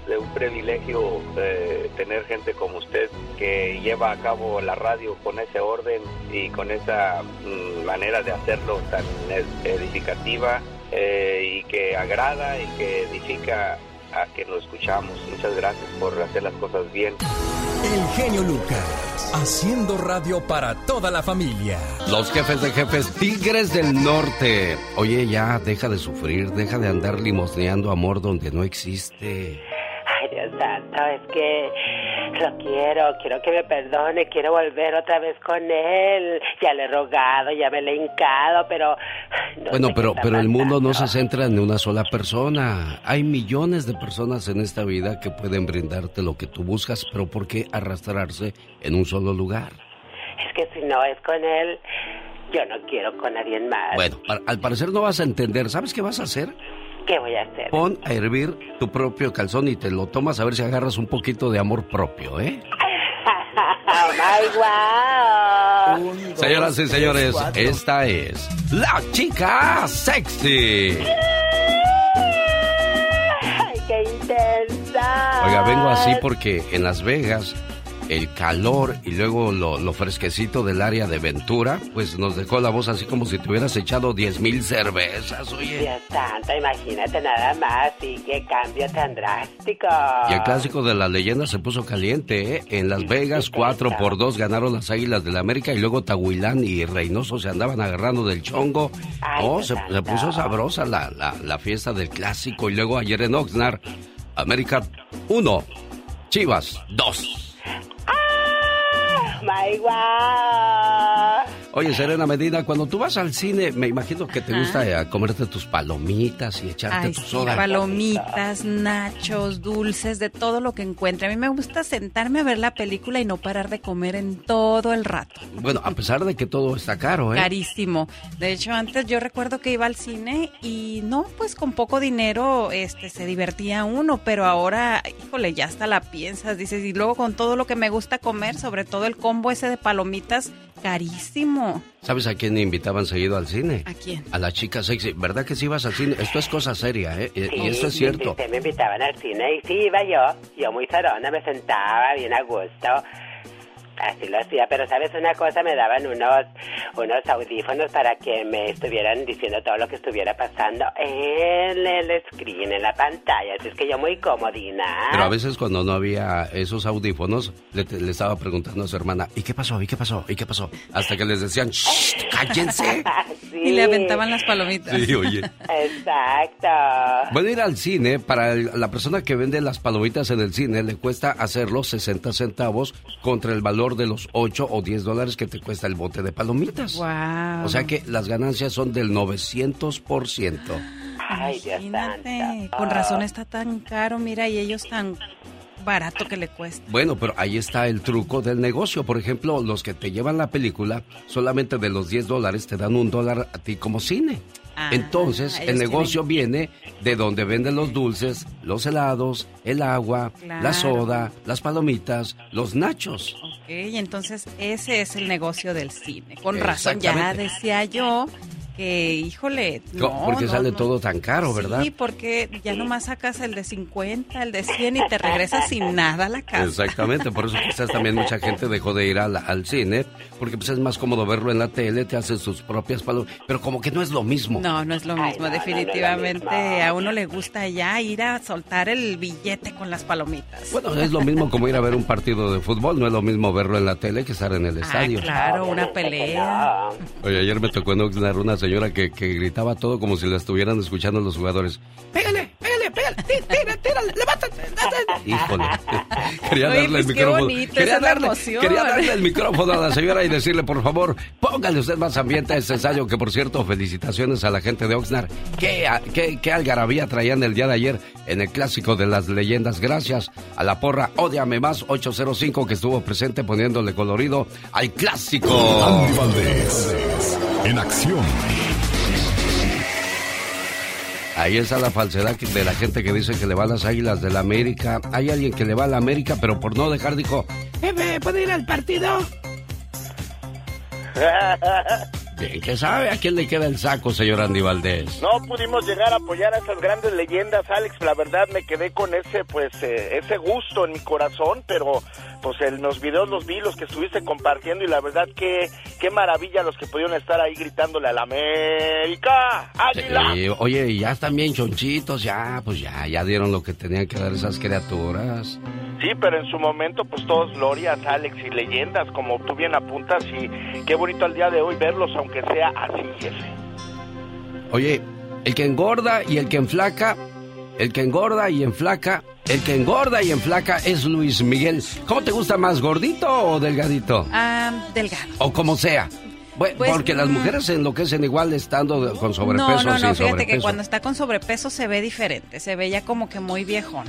es un privilegio eh, tener gente como usted que lleva a cabo la radio con ese orden y con esa mm, manera de hacerlo tan edificativa eh, y que agrada y que edifica a que lo escuchamos. Muchas gracias por hacer las cosas bien. El genio Lucas, haciendo radio para toda la familia. Los jefes de jefes Tigres del Norte. Oye, ya, deja de sufrir, deja de andar limosneando amor donde no existe. Dios santo, es que Lo quiero, quiero que me perdone, quiero volver otra vez con él. Ya le he rogado, ya me le he hincado, pero... bueno, pero, pero el mundo no se centra en una sola persona. Hay millones de personas en esta vida que pueden brindarte lo que tú buscas, pero ¿por qué arrastrarse en un solo lugar? Es que si no es con él, yo no quiero con nadie más. Bueno, al parecer no vas a entender. ¿Sabes qué vas a hacer? ¿Qué voy a hacer? Pon a hervir tu propio calzón y te lo tomas a ver si agarras un poquito de amor propio, ¿eh? oh my wow. Señoras y señores, esta es la chica sexy. ¡Ay, qué intensa! Oiga, vengo así porque en Las Vegas el calor y luego lo, fresquecito del área de Ventura, pues nos dejó la voz así como si te hubieras echado 10 mil cervezas, oye. Dios santo, imagínate nada más, y qué cambio tan drástico. Y el clásico de la leyenda se puso caliente, ¿eh? En Las Vegas, 4 por 2 ganaron las Águilas del la América y luego Tahuilán y Reynoso se andaban agarrando del chongo. oh, se, puso sabrosa la, la, la fiesta del clásico y luego ayer en Oxnard, América 1, Chivas 2. My God. Oye, Serena Medina, cuando tú vas al cine, me imagino que te gusta eh, comerte tus palomitas y echarte Ay, tu sí. Palomitas, nachos, dulces, de todo lo que encuentre. A mí me gusta sentarme a ver la película y no parar de comer en todo el rato. Bueno, a pesar de que todo está caro, ¿eh? Carísimo. De hecho, antes yo recuerdo que iba al cine y no, pues con poco dinero este se divertía uno, pero ahora, híjole, ya hasta la piensas, dices, y luego con todo lo que me gusta comer, sobre todo el combo ese de palomitas, carísimo. ¿Sabes a quién invitaban seguido al cine? ¿A quién? A la chica sexy. ¿Verdad que si ibas al cine? Esto es cosa seria, ¿eh? y esto es cierto. Sí, me invitaban al cine y sí iba yo. Yo muy zarona, me sentaba bien a gusto así lo hacía, pero sabes una cosa, me daban unos, unos audífonos para que me estuvieran diciendo todo lo que estuviera pasando en el screen, en la pantalla, así es que yo muy comodina. Pero a veces cuando no había esos audífonos, le, le estaba preguntando a su hermana, ¿y qué pasó? ¿y qué pasó? ¿y qué pasó? Hasta que les decían, ¡Shh, cállense! Y le aventaban las palomitas. Sí, oye. Exacto. Bueno, ir al cine, para la persona que vende las palomitas en el cine, le cuesta hacerlo 60 centavos contra el valor de los 8 o 10 dólares que te cuesta el bote de palomitas. Wow. O sea que las ganancias son del 900%. Ay, Imagínate, con razón está tan caro, mira, y ellos tan barato que le cuesta. Bueno, pero ahí está el truco del negocio. Por ejemplo, los que te llevan la película, solamente de los 10 dólares te dan un dólar a ti como cine. Ah, Entonces, el negocio viene de donde venden los dulces, los helados, el agua, la soda, las palomitas, los nachos. Ok, entonces ese es el negocio del cine. Con razón, ya decía yo que, híjole, no, Porque no, sale no. todo tan caro, ¿verdad? Sí, porque ya nomás sacas el de 50, el de 100 y te regresas sin nada a la casa. Exactamente, por eso quizás también mucha gente dejó de ir al, al cine, porque pues es más cómodo verlo en la tele, te hacen sus propias palomitas, pero como que no es lo mismo. No, no es lo mismo, definitivamente. A uno le gusta ya ir a soltar el billete con las palomitas. Bueno, es lo mismo como ir a ver un partido de fútbol, no es lo mismo verlo en la tele que estar en el Ah, estadio. claro, una pelea. Oye, ayer me tocó en Oxnard una señora que, que gritaba todo como si la estuvieran escuchando los jugadores. ¡Pégale, pégale, pégale! ¡Tira, tírale! ¡Levántate! date". Híjole. Quería Oye, darle pues, el qué micrófono. bonito, quería, darle, quería darle el micrófono a la señora y decirle, por favor, póngale usted más ambiente a este ensayo. Que por cierto, felicitaciones a la gente de Oxnard. ¿Qué, qué, qué algarabía traían el día de ayer en el clásico de las leyendas? Gracias a la porra Odiame Más 805 que estuvo presente poniéndole colorido al clásico. Andy Valdés, en acción. Ahí está la falsedad de la gente que dice que le va a las águilas de la América. Hay alguien que le va a la América, pero por no dejar dijo, jefe, ¿puede ir al partido? Bien, que sabe a quién le queda el saco, señor Andy Valdés. No pudimos llegar a apoyar a esas grandes leyendas, Alex. La verdad me quedé con ese, pues, eh, ese gusto en mi corazón, pero, pues, en los videos los vi, los que estuviste compartiendo y la verdad que, qué maravilla los que pudieron estar ahí gritándole a la América, Águila. Sí, oye, y ya están bien chonchitos, ya, pues ya, ya dieron lo que tenían que dar esas criaturas. Sí, pero en su momento, pues, todos glorias, Alex y leyendas, como tú bien apuntas y qué bonito al día de hoy verlos, aunque sea así, jefe. Oye, el que engorda y el que enflaca, el que engorda y enflaca el que engorda y enflaca es Luis Miguel. ¿Cómo te gusta más, gordito o delgadito? Ah, delgado. O como sea. Bueno, Pues, porque las mm. mujeres se enloquecen igual estando con sobrepeso no, no, no, fíjate sobrepeso. que cuando está con sobrepeso se ve diferente, se ve ya como que muy viejón.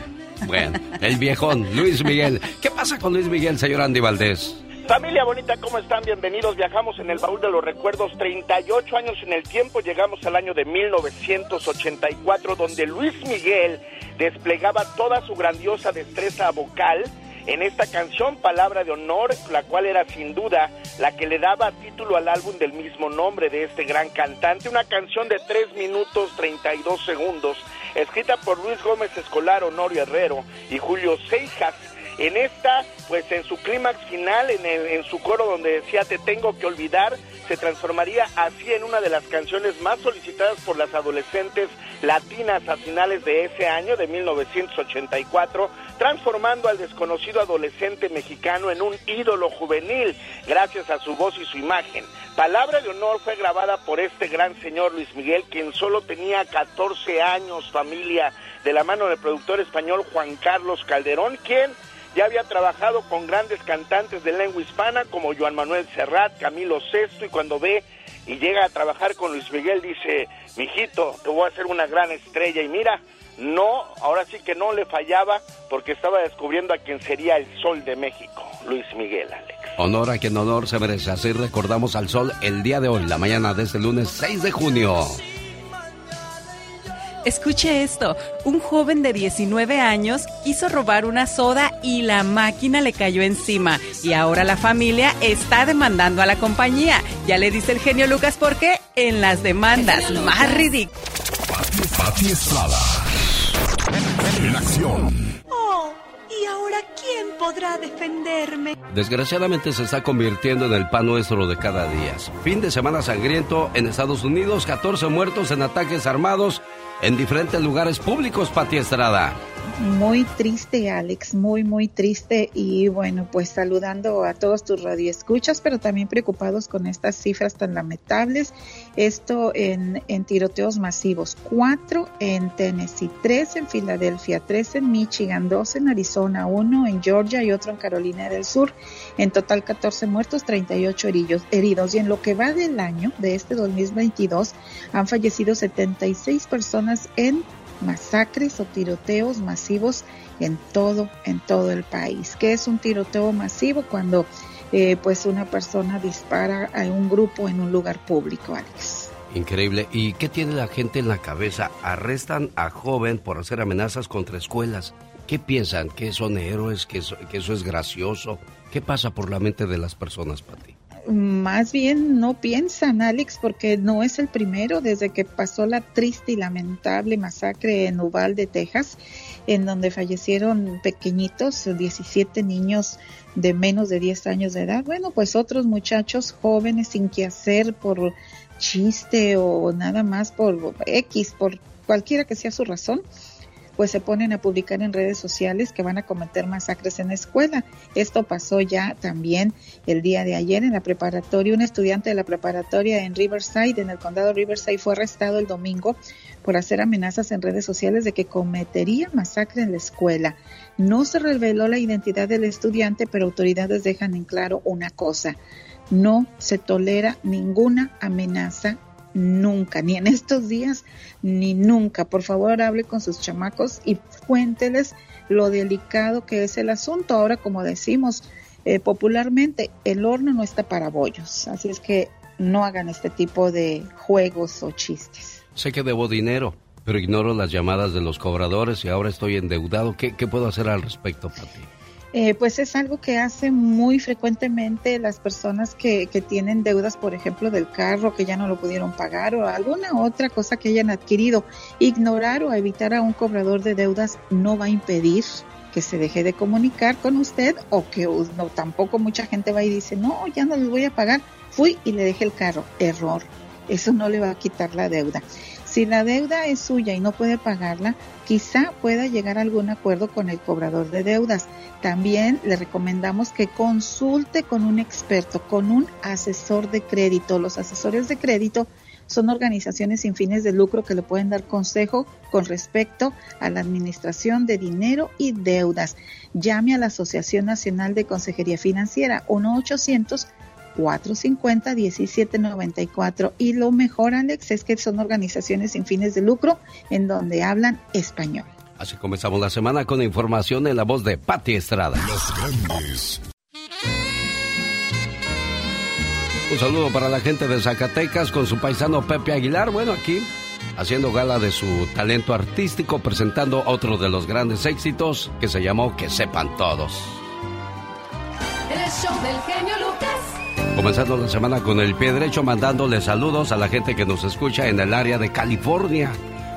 Bueno, el viejón, Luis Miguel. ¿Qué pasa con Luis Miguel, señor Andy Valdés? Familia bonita, ¿cómo están? Bienvenidos. Viajamos en el baúl de los recuerdos 38 años en el tiempo. Llegamos al año de 1984, donde Luis Miguel desplegaba toda su grandiosa destreza vocal en esta canción Palabra de Honor, la cual era sin duda la que le daba título al álbum del mismo nombre de este gran cantante. Una canción de 3 minutos 32 segundos, escrita por Luis Gómez Escolar, Honorio Herrero y Julio Seijas. En esta, pues en su clímax final, en, su coro donde decía Te tengo que olvidar, se transformaría así en una de las canciones más solicitadas por las adolescentes latinas a finales de ese año, de 1984, transformando al desconocido adolescente mexicano en un ídolo juvenil, gracias a su voz y su imagen. Palabra de honor fue grabada por este gran señor Luis Miguel, quien solo tenía 14 años, familia, de la mano del productor español Juan Carlos Calderón, quien ya había trabajado con grandes cantantes de lengua hispana como Joan Manuel Serrat, Camilo Sesto, y cuando ve y llega a trabajar con Luis Miguel dice, mijito, te voy a hacer una gran estrella. Y mira, no, ahora sí que no le fallaba porque estaba descubriendo a quien sería el sol de México, Luis Miguel, Alex. Honor a quien honor se merece. Así recordamos al sol el día de hoy, la mañana de este lunes 6 de junio. Escuche esto, un joven de 19 años quiso robar una soda y la máquina le cayó encima y ahora la familia está demandando a la compañía. Ya le dice el genio Lucas por qué en las demandas más ridículas. Pati Estrada. En acción. Oh, ¿y ahora quién podrá defenderme? Desgraciadamente se está convirtiendo en el pan nuestro de cada día. Fin de semana sangriento en Estados Unidos, 14 muertos en ataques armados en diferentes lugares públicos, Pati Estrada. Muy triste, Alex, muy, muy triste. Y bueno, pues saludando a todos tus radioescuchas, pero también preocupados con estas cifras tan lamentables. Esto en, en tiroteos masivos: cuatro en Tennessee, tres en Filadelfia, tres en Michigan, dos en Arizona, uno en Georgia y otro en Carolina del Sur. En total, 14 muertos, 38 heridos. heridos. Y en lo que va del año, de este 2022, han fallecido 76 personas en masacres o tiroteos masivos en todo en todo el país. ¿Qué es un tiroteo masivo? Cuando eh, pues una persona dispara a un grupo en un lugar público, Alex. Increíble. ¿Y qué tiene la gente en la cabeza? Arrestan a joven por hacer amenazas contra escuelas. ¿Qué piensan? ¿Que son héroes? ¿Que eso, es gracioso? ¿Qué pasa por la mente de las personas, Pati? Más bien no piensan, Alex, porque no es el primero desde que pasó la triste y lamentable masacre en Uvalde, Texas, en donde fallecieron pequeñitos, 17 niños de menos de 10 años de edad. Bueno, pues otros muchachos jóvenes sin que hacer por chiste o nada más por X, por cualquiera que sea su razón, pues se ponen a publicar en redes sociales que van a cometer masacres en la escuela. Esto pasó ya también el día de ayer en la preparatoria. Un estudiante de la preparatoria en Riverside, en el condado de Riverside, fue arrestado el domingo por hacer amenazas en redes sociales de que cometería masacre en la escuela. No se reveló la identidad del estudiante, pero autoridades dejan en claro una cosa. No se tolera ninguna amenaza nunca, ni en estos días, ni nunca. Por favor, hable con sus chamacos y cuénteles lo delicado que es el asunto. Ahora, como decimos eh, popularmente, el horno no está para bollos, así es que no hagan este tipo de juegos o chistes. Sé que debo dinero, pero ignoro las llamadas de los cobradores y ahora estoy endeudado. ¿Qué, puedo hacer al respecto, Pati? Eh, pues es algo que hacen muy frecuentemente las personas que, que, tienen deudas, por ejemplo, del carro que ya no lo pudieron pagar o alguna otra cosa que hayan adquirido. Ignorar o evitar a un cobrador de deudas no va a impedir que se deje de comunicar con usted o que no, tampoco mucha gente va y dice, no, ya no les voy a pagar, fui y le dejé el carro. Error. Eso no le va a quitar la deuda. Si la deuda es suya y no puede pagarla, quizá pueda llegar a algún acuerdo con el cobrador de deudas. También le recomendamos que consulte con un experto, con un asesor de crédito. Los asesores de crédito Son organizaciones sin fines de lucro que le pueden dar consejo con respecto a la administración de dinero y deudas. Llame a la Asociación Nacional de Consejería Financiera 1 800 450-1794. Y lo mejor, Alex, es que son organizaciones sin fines de lucro en donde hablan español. Así comenzamos la semana con información en la voz de Patti Estrada. Los grandes. Un saludo para la gente de Zacatecas con su paisano Pepe Aguilar. Bueno, aquí haciendo gala de su talento artístico, presentando otro de los grandes éxitos que se llamó Que sepan todos. El show del genio Lucas. Comenzando la semana con el pie derecho, mandándole saludos a la gente que nos escucha en el área de California.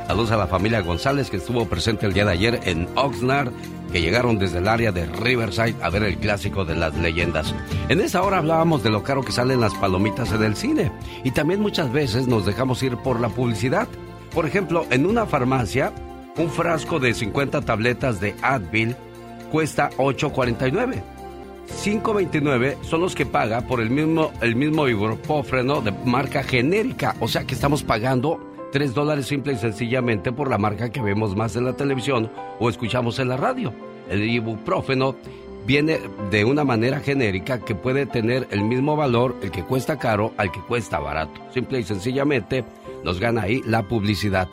Saludos a la familia González que estuvo presente el día de ayer en Oxnard, que llegaron desde el área de Riverside a ver el clásico de las leyendas. En esa hora hablábamos de lo caro que salen las palomitas en el cine y también muchas veces nos dejamos ir por la publicidad. Por ejemplo, en una farmacia, un frasco de 50 tabletas de Advil cuesta 8.49. 5.29 son los que paga por el mismo, el mismo ibuprofeno de marca genérica. O sea que estamos pagando 3 dólares simple y sencillamente por la marca que vemos más en la televisión o escuchamos en la radio. El ibuprofeno viene de una manera genérica que puede tener el mismo valor el que cuesta caro al que cuesta barato. Simple y sencillamente nos gana ahí la publicidad.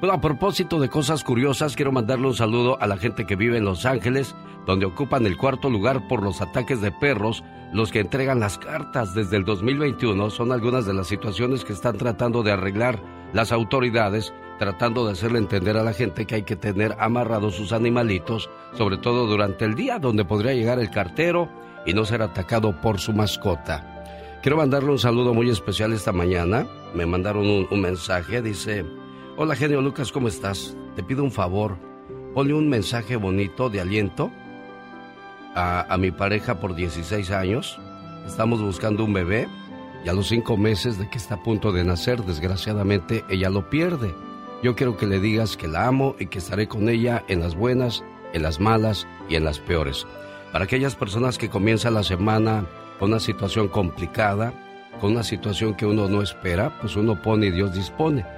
Bueno, a propósito de cosas curiosas, quiero mandarle un saludo a la gente que vive en Los Ángeles, donde ocupan el cuarto lugar por los ataques de perros. Los que entregan las cartas desde el 2021 son algunas de las situaciones que están tratando de arreglar las autoridades, tratando de hacerle entender a la gente que hay que tener amarrados sus animalitos, sobre todo durante el día, donde podría llegar el cartero y no ser atacado por su mascota. Quiero mandarle un saludo muy especial esta mañana. Me mandaron un, un mensaje, dice... Hola genio Lucas, ¿cómo estás? Te pido un favor. Ponle un mensaje bonito de aliento a, mi pareja por 16 años. Estamos buscando un bebé y a los cinco meses de que está a punto de nacer, desgraciadamente, ella lo pierde. Yo quiero que le digas que la amo y que estaré con ella en las buenas, en las malas y en las peores. Para aquellas personas que comienzan la semana con una situación complicada, con una situación que uno no espera, pues uno pone y Dios dispone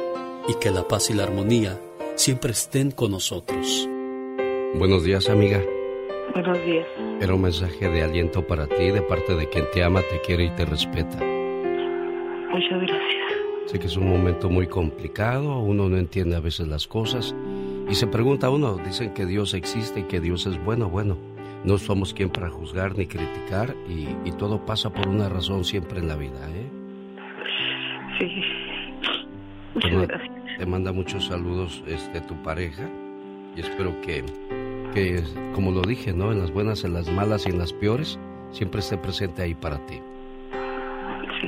y que la paz y la armonía siempre estén con nosotros. Buenos días, amiga. Buenos días. Era un mensaje de aliento para ti de parte de quien te ama, te quiere y te respeta. Muchas gracias. Sé que es un momento muy complicado, uno no entiende a veces las cosas y se pregunta uno, dicen que Dios existe y que Dios es bueno, bueno. No somos quien para juzgar ni criticar y, y todo pasa por una razón siempre en la vida, ¿eh? Sí. Muchas gracias. Te manda muchos saludos este, tu pareja y espero que, que, como lo dije, ¿no? En las buenas, en las malas y en las peores, siempre esté presente ahí para ti. Sí.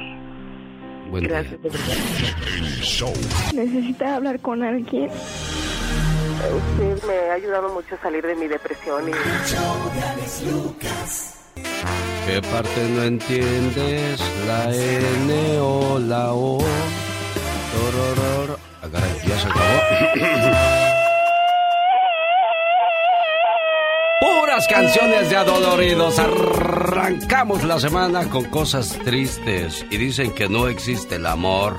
Buen día. Gracias, de verdad. El show. Necesita hablar con alguien. Usted me ha ayudado mucho a salir de mi depresión y... ¿Qué parte no entiendes? La N o la O. Tororor. Ya se acabó. Puras canciones de adoloridos. Arrancamos la semana con cosas tristes y dicen que no existe el amor.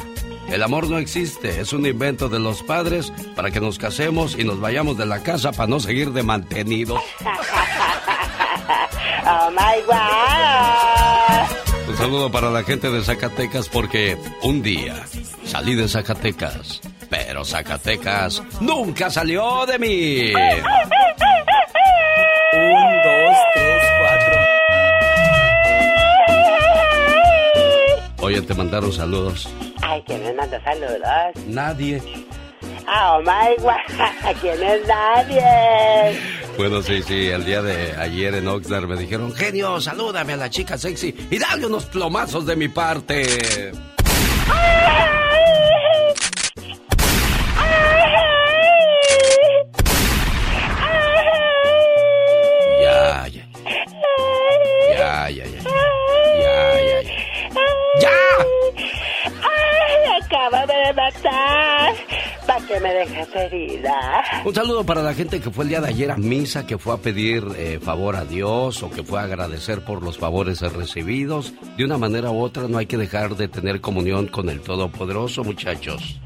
El amor no existe, es un invento de los padres para que nos casemos y nos vayamos de la casa para no seguir de mantenidos. oh my God. Un saludo para la gente de Zacatecas porque un día salí de Zacatecas, pero Zacatecas nunca salió de mí. Un, dos, tres, cuatro. Oye, te mandaron saludos. Ay, ¿quién me manda saludos? Nadie. Oh my God. ¿Quién es nadie? Bueno, sí, sí, el día de ayer en Oxnard me dijeron, genio, salúdame a la chica sexy y dale unos plomazos de mi parte. Acaba de matar! ¿Para que me dejas herida? Un saludo para la gente que fue el día de ayer a misa, que fue a pedir eh, favor a Dios o que fue a agradecer por los favores recibidos. De una manera u otra no hay que dejar de tener comunión con el Todopoderoso, muchachos.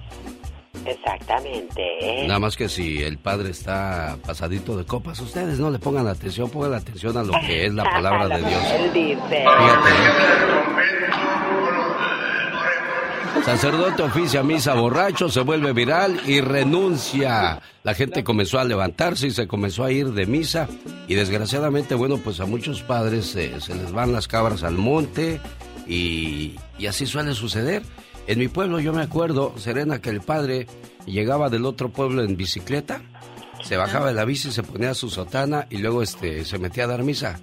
Exactamente. ¿eh? Nada más que si el padre está pasadito de copas, ustedes no le pongan atención, pongan atención a lo que es la palabra de Dios. Él dice. Fíjate. Sacerdote oficia misa borracho, se vuelve viral y renuncia. La gente comenzó a levantarse y se comenzó a ir de misa. Y desgraciadamente, bueno, pues a muchos padres eh, se les van las cabras al monte y, y así suele suceder. En mi pueblo yo me acuerdo, Serena, que el padre llegaba del otro pueblo en bicicleta, se bajaba de la bici, se ponía su sotana y luego este, se metía a dar misa.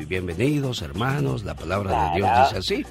Y bienvenidos hermanos, la palabra de Dios dice así.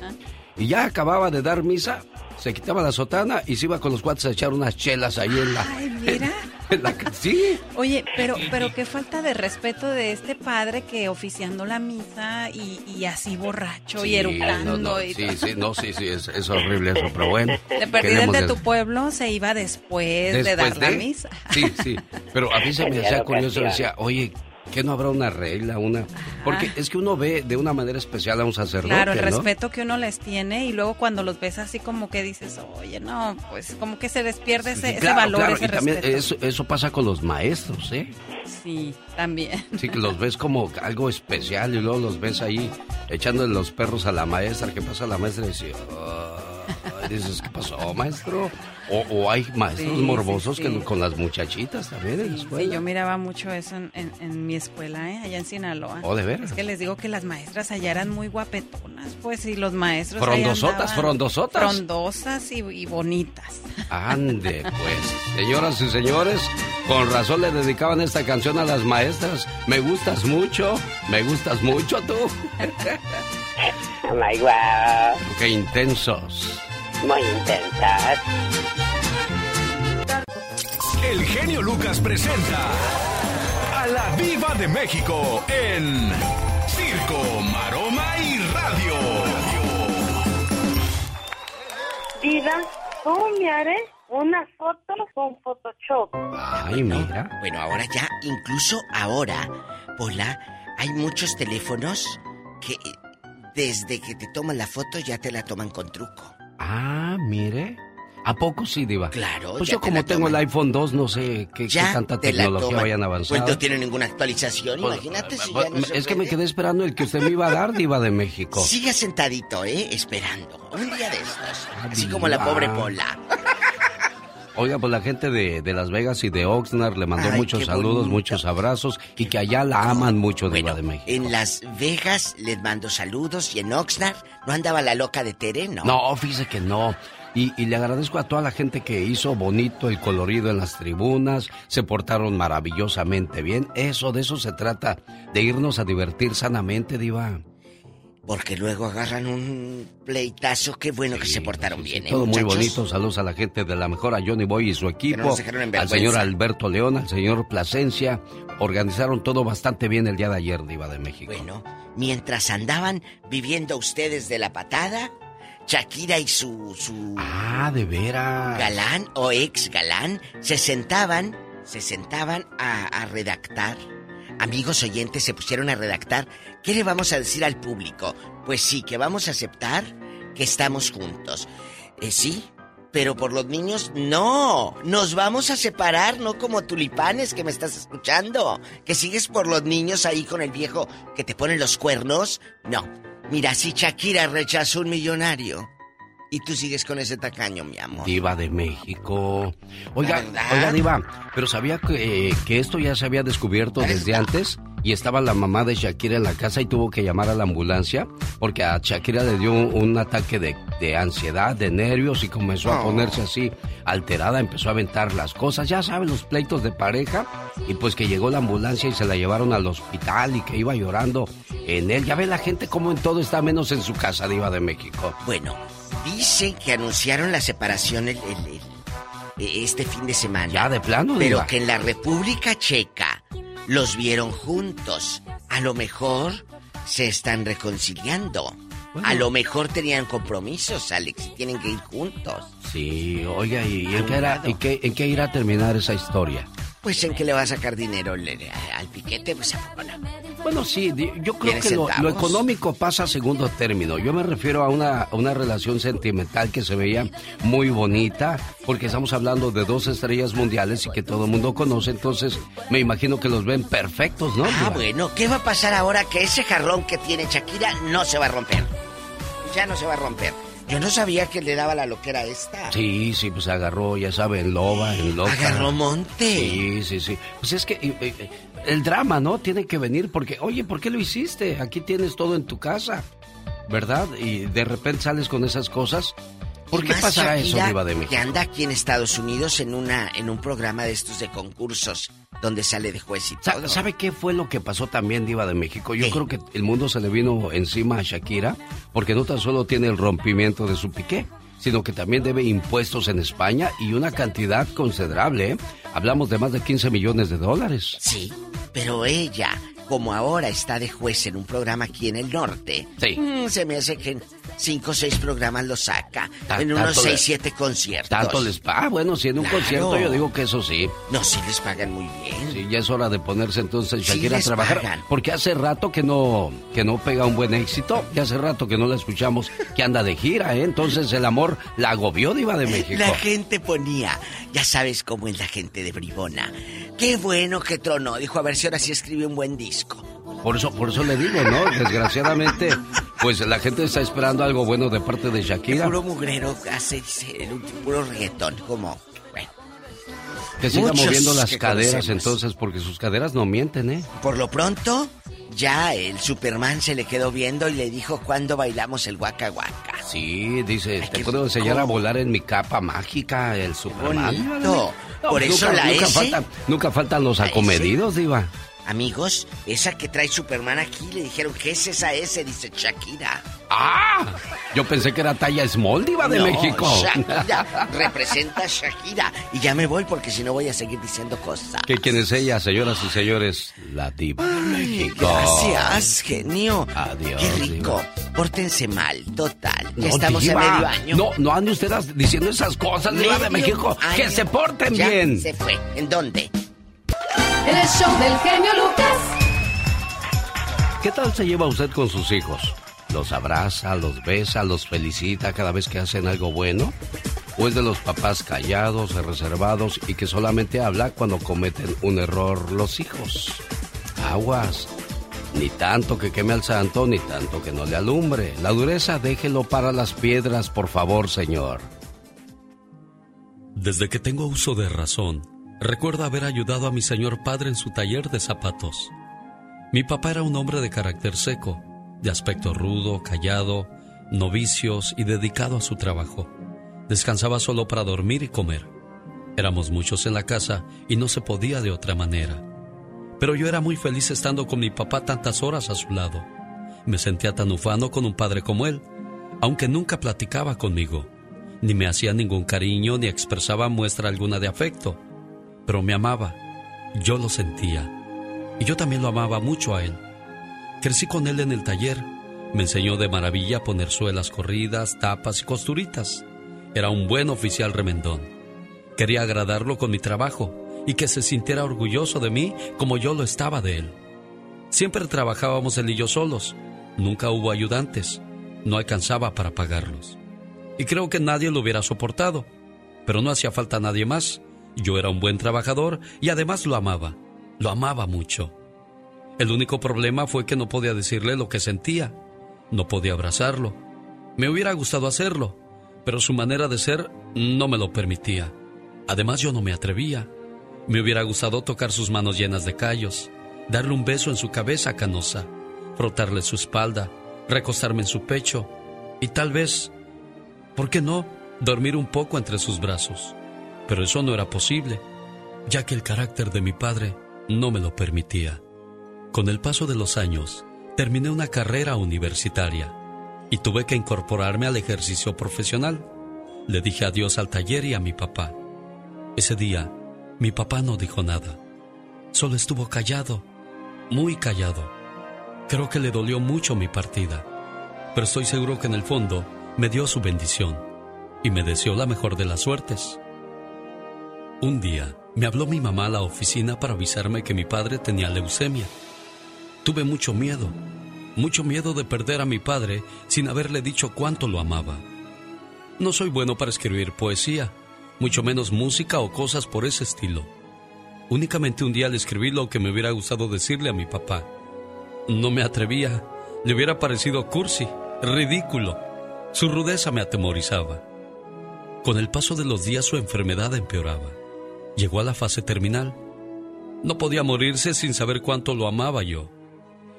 Y ya acababa de dar misa, se quitaba la sotana y se iba con los cuates a echar unas chelas ahí en la... Ay, mira. en la sí. Oye, pero, pero qué falta de respeto de este padre que oficiando la misa y, y así borracho y eructando. no, no, y sí, sí, no, sí, sí, es, es horrible eso, pero bueno. De perdida el de tu pueblo se iba después, de dar la misa. Sí, sí. Pero a mí se me hacía curioso, decía, oye, ¿qué no habrá una regla? una Porque es que uno ve de una manera especial a un sacerdote, Claro, el ¿no? respeto que uno les tiene y luego cuando los ves así como que dices, oye, no, pues como que se les pierde ese, ese valor, claro, ese y también eso, eso pasa con los maestros, ¿eh? Sí, también. Sí, que los ves como algo especial y luego los ves ahí echando los perros a la maestra. ¿Qué pasa la maestra? Y dice, "Ah", dices, ¿qué pasó, maestro? O, o hay maestros Sí, morbosos sí, que sí. con las muchachitas también en la Sí, escuela. yo miraba mucho eso en, en- en mi escuela, ¿eh? allá en Sinaloa. Oh, ¿de veras? Es que les digo que las maestras allá eran muy guapetonas, pues, y los maestros Frondosotas, frondosotas. Frondosas y, y bonitas. Ande, pues. Señoras y señores, con razón le dedicaban esta canción a las maestras. Me gustas mucho, me gustas mucho tú. Oh my God. Qué intensos. Muy intensas. El genio Lucas presenta a la Viva de México en Circo, Maroma y Radio. Diva, ¿cómo me haré una foto con Photoshop? Ay, mira. Bueno, ahora ya, incluso ahora, Pola, hay muchos teléfonos que eh, desde que te toman la foto ya te la toman con truco. Ah, mire. ¿A poco sí, Diva? Claro, Pues yo como tengo el iPhone 2, no sé qué, qué Ya tanta te tecnología vayan Pues avanzando. no tiene ninguna actualización, Pues, imagínate si Pues, ya no se es que me quedé esperando el que usted me iba a dar, Diva de México. Siga sentadito, ¿eh? Esperando. Un día de estos. Así Diva. como la pobre Pola. Oiga, pues la gente de, de Las Vegas y de Oxnard le mandó Ay, muchos saludos, bonito. muchos abrazos y que allá la aman mucho, Diva de México. En Las Vegas les mando saludos y en Oxnard no andaba la loca de Tere, ¿no? No, fíjese que no. Y, y le agradezco a toda la gente que hizo bonito el colorido en las tribunas, se portaron maravillosamente bien. Eso, de eso se trata, de irnos a divertir sanamente, Diva. Porque luego agarran un pleitazo. Qué bueno que se portaron bien, ¿eh, Todo muy bonito. Saludos a la gente de la mejor, a Johnny Boy y su equipo. al señor Alberto León, al señor Plasencia. Organizaron todo bastante bien el día de ayer, Diva de México. Bueno, mientras andaban viviendo ustedes de la patada, Shakira y su, su Ah, de veras. galán o ex galán se sentaban, se sentaban a, a redactar. Amigos oyentes se pusieron a redactar. ¿Qué le vamos a decir al público? Pues sí, que vamos a aceptar que estamos juntos. Eh, sí, pero por los niños no. Nos vamos a separar, no como tulipanes que me estás escuchando. Que sigues por los niños ahí con el viejo que te pone los cuernos. No. Mira, si Shakira rechazó un millonario y tú sigues con ese tacaño, mi amor. Diva de México. Oiga, oiga, Diva, pero ¿sabía que, que esto ya se había descubierto desde antes? Y estaba la mamá de Shakira en la casa y tuvo que llamar a la ambulancia porque a Shakira le dio un, un ataque de, de ansiedad, de nervios y comenzó a ponerse así alterada, empezó a aventar las cosas, ya saben, los pleitos de pareja. Y pues que llegó la ambulancia y se la llevaron al hospital y que iba llorando en él. Ya ve la gente como en todo está menos en su casa, Diva de México. Bueno, dicen que anunciaron la separación el, el- el- este fin de semana. Ya de plano, Pero Diva. que en la República Checa los vieron juntos. A lo mejor se están reconciliando. A lo mejor tenían compromisos, Alex, y tienen que ir juntos. Sí, oiga, ¿y, y en, qué era- en qué, en qué irá a terminar esa historia? Pues en que le va a sacar dinero al piquete, pues a poco no. Bueno, sí, yo creo ¿Tiene que lo, económico pasa a segundo término. Yo me refiero a una, a una relación sentimental que se veía muy bonita, porque estamos hablando de dos estrellas mundiales y que todo el mundo conoce, entonces me imagino que los ven perfectos, ¿no? Ah, bueno, ¿qué va a pasar ahora que ese jarrón que tiene Shakira no se va a romper? Ya no se va a romper. Yo no sabía que le daba la loquera esta. Sí, sí, pues agarró, ya sabe, en loba, en loca. Agarró monte. Sí, sí, sí. Pues es que el drama, ¿no? Tiene que venir porque, oye, ¿por qué lo hiciste? Aquí tienes todo en tu casa, ¿verdad? Y de repente sales con esas cosas. ¿Por qué pasará eso, Diva de México? Que anda aquí en Estados Unidos en una en un programa de estos de concursos donde sale de juez y todo. ¿Sabe qué fue lo que pasó también, Diva de México? Yo creo que el mundo se le vino encima a Shakira porque no tan solo tiene el rompimiento de su piqué, sino que también debe impuestos en España y una cantidad considerable. ¿eh? Hablamos de más de 15 millones de dólares. Sí, pero ella, como ahora está de juez en un programa aquí en el norte, mm, se me hace que en cinco o seis programas lo saca. Ta- en unos seis, siete conciertos. Tanto les paga. Bueno, si en un Claro. concierto yo digo que eso sí. No, sí les pagan muy bien. Sí, ya es hora de ponerse entonces Sí Shakira a les trabajar. pagan. Porque hace rato que no, que no pega un buen éxito. Y hace rato que no la escuchamos que anda de gira, ¿eh? Entonces el amor la agobió, Diva de México. La gente ponía, ya sabes cómo es la gente de Bribona. Qué bueno que tronó, dijo, a ver si ahora sí escribe un buen disco. Por eso, por eso le digo, ¿no? Desgraciadamente, pues la gente está esperando algo bueno de parte de Shakira. Puro mugrero hace, dice, el puro reggaetón, como, bueno. Que siga moviendo las caderas conocemos. entonces, porque sus caderas no mienten, ¿eh? Por lo pronto, ya el Superman se le quedó viendo y le dijo cuándo bailamos el Waka Waka. Sí, dice, te puedo enseñar a volar en mi capa mágica, el Superman. bonito. Por eso la nunca S- faltan, nunca faltan los S- acomedidos, Diva. Amigos, esa que trae Superman aquí le dijeron, ¿qué es esa S? Dice Shakira. ¡Ah! Yo pensé que era talla small, Diva de No, México. Shakira representa a Shakira. Y ya me voy porque si no voy a seguir diciendo cosas. ¿Que quién es ella, señoras y señores? La Diva de México. Gracias, genio. Adiós. Qué rico. Diva. Pórtense mal, total. Ya No, estamos Diva. a medio año. No, no ande usted diciendo esas cosas, Diva de México. Que se porten Ya bien. Se fue. ¿En dónde? En el show del genio Lucas. ¿Qué tal se lleva usted con sus hijos? ¿Los abraza, los besa, los felicita cada vez que hacen algo bueno? ¿O es de los papás callados, reservados y que solamente habla cuando cometen un error los hijos? Aguas. Ni tanto que queme al santo, ni tanto que no le alumbre. La dureza déjelo para las piedras, por favor, señor. Desde que tengo uso de razón, recuerdo haber ayudado a mi señor padre en su taller de zapatos. Mi papá era un hombre de carácter seco, de aspecto rudo, callado, novicios y dedicado a su trabajo. Descansaba solo para dormir y comer. Éramos muchos en la casa y no se podía de otra manera. Pero yo era muy feliz estando con mi papá tantas horas a su lado. Me sentía tan ufano con un padre como él, aunque nunca platicaba conmigo, ni me hacía ningún cariño ni expresaba muestra alguna de afecto. Pero me amaba, yo lo sentía, y yo también lo amaba mucho a él. Crecí con él en el taller Me enseñó de maravilla a poner suelas corridas, tapas y costuritas. Era un buen oficial remendón. Quería agradarlo con mi trabajo y que se sintiera orgulloso de mí como yo lo estaba de él. Siempre trabajábamos él y yo solos. Nunca hubo ayudantes. No alcanzaba para pagarlos. Y creo que nadie lo hubiera soportado. Pero no hacía falta nadie más. Yo era un buen trabajador y además lo amaba. Lo amaba mucho. El único problema fue que no podía decirle lo que sentía. No podía abrazarlo. Me hubiera gustado hacerlo, pero su manera de ser no me lo permitía. Además yo no me atrevía. Me hubiera gustado tocar sus manos llenas de callos, darle un beso en su cabeza canosa, frotarle su espalda, recostarme en su pecho y tal vez, ¿por qué no?, dormir un poco entre sus brazos. Pero eso no era posible, ya que el carácter de mi padre no me lo permitía. Con el paso de los años, terminé una carrera universitaria y tuve que incorporarme al ejercicio profesional. Le dije adiós al taller y a mi papá. Ese día, mi papá no dijo nada. Solo estuvo callado, muy callado. Creo que le dolió mucho mi partida, pero estoy seguro que en el fondo me dio su bendición y me deseó la mejor de las suertes. Un día me habló mi mamá a la oficina para avisarme que mi padre tenía leucemia. Tuve mucho miedo, mucho miedo de perder a mi padre sin haberle dicho cuánto lo amaba. No soy bueno para escribir poesía, mucho menos música o cosas por ese estilo. Únicamente un día le escribí lo que me hubiera gustado decirle a mi papá. No me atrevía, le hubiera parecido cursi, ridículo. Su rudeza me atemorizaba. Con el paso de los días su enfermedad empeoraba. Llegó a la fase terminal. No podía morirse sin saber cuánto lo amaba yo.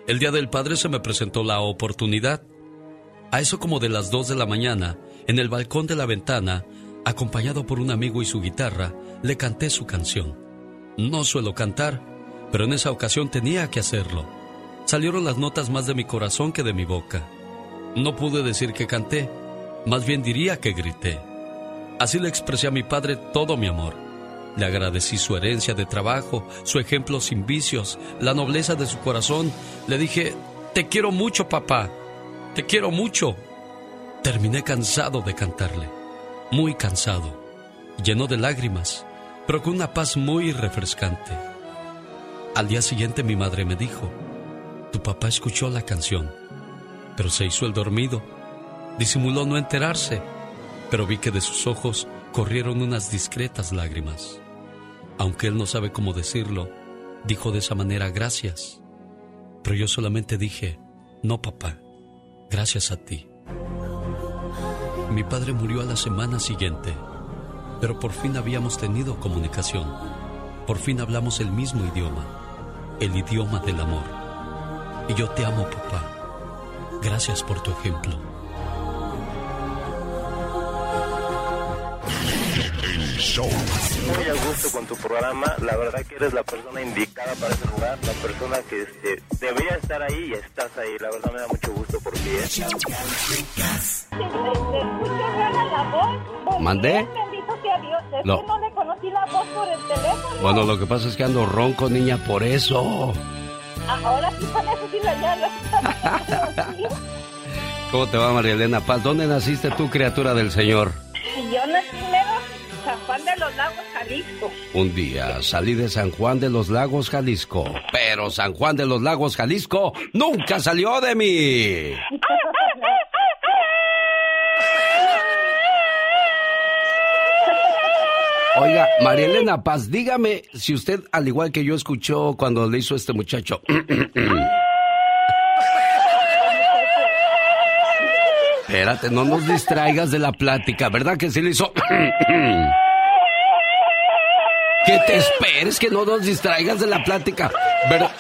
El día del padre se me presentó la oportunidad. A eso como de las dos de la mañana, en el balcón de la ventana, acompañado por un amigo y su guitarra, le canté su canción. No suelo cantar, pero en esa ocasión tenía que hacerlo. Salieron las notas más de mi corazón que de mi boca. No pude decir que canté, más bien diría que grité. Así le expresé a mi padre todo mi amor. Le agradecí su herencia de trabajo, su ejemplo sin vicios, la nobleza de su corazón. Le dije, te quiero mucho, papá. Te quiero mucho. Terminé cansado de cantarle, muy cansado, lleno de lágrimas, pero con una paz muy refrescante. Al día siguiente mi madre me dijo, tu papá escuchó la canción, pero se hizo el dormido. Disimuló no enterarse, pero vi que de sus ojos corrieron unas discretas lágrimas. Aunque él no sabe cómo decirlo, dijo de esa manera gracias. Pero yo solamente dije, no papá, gracias a ti. Mi padre murió a la semana siguiente, pero por fin habíamos tenido comunicación. Por fin hablamos el mismo idioma, el idioma del amor. Y yo te amo, papá. Gracias por tu ejemplo. Show. Muy a gusto con tu programa. La verdad que eres la persona indicada para ese lugar, la persona que este, debería estar ahí y estás ahí. La verdad me da mucho gusto por ti. ¿eh? ¿Mandé? Bendito sea Dios, es No. que no le conocí la voz por el teléfono. Bueno, lo que pasa es que ando ronco, niña, por eso. Ahora sí con eso sí la llama. ¿Cómo te va, María Elena Paz? ¿Dónde naciste tú, criatura del Señor? Yo nací en los Lagos, Jalisco. Un día salí de San Juan de los Lagos, Jalisco, pero San Juan de los Lagos, Jalisco, nunca salió de mí. Oiga, María Elena Paz, dígame si usted, al igual que yo, escuchó cuando le hizo este muchacho. Espérate, no nos distraigas de la plática, ¿verdad que sí le hizo? Que te esperes, que no nos distraigas de la plática. ¿Verdad?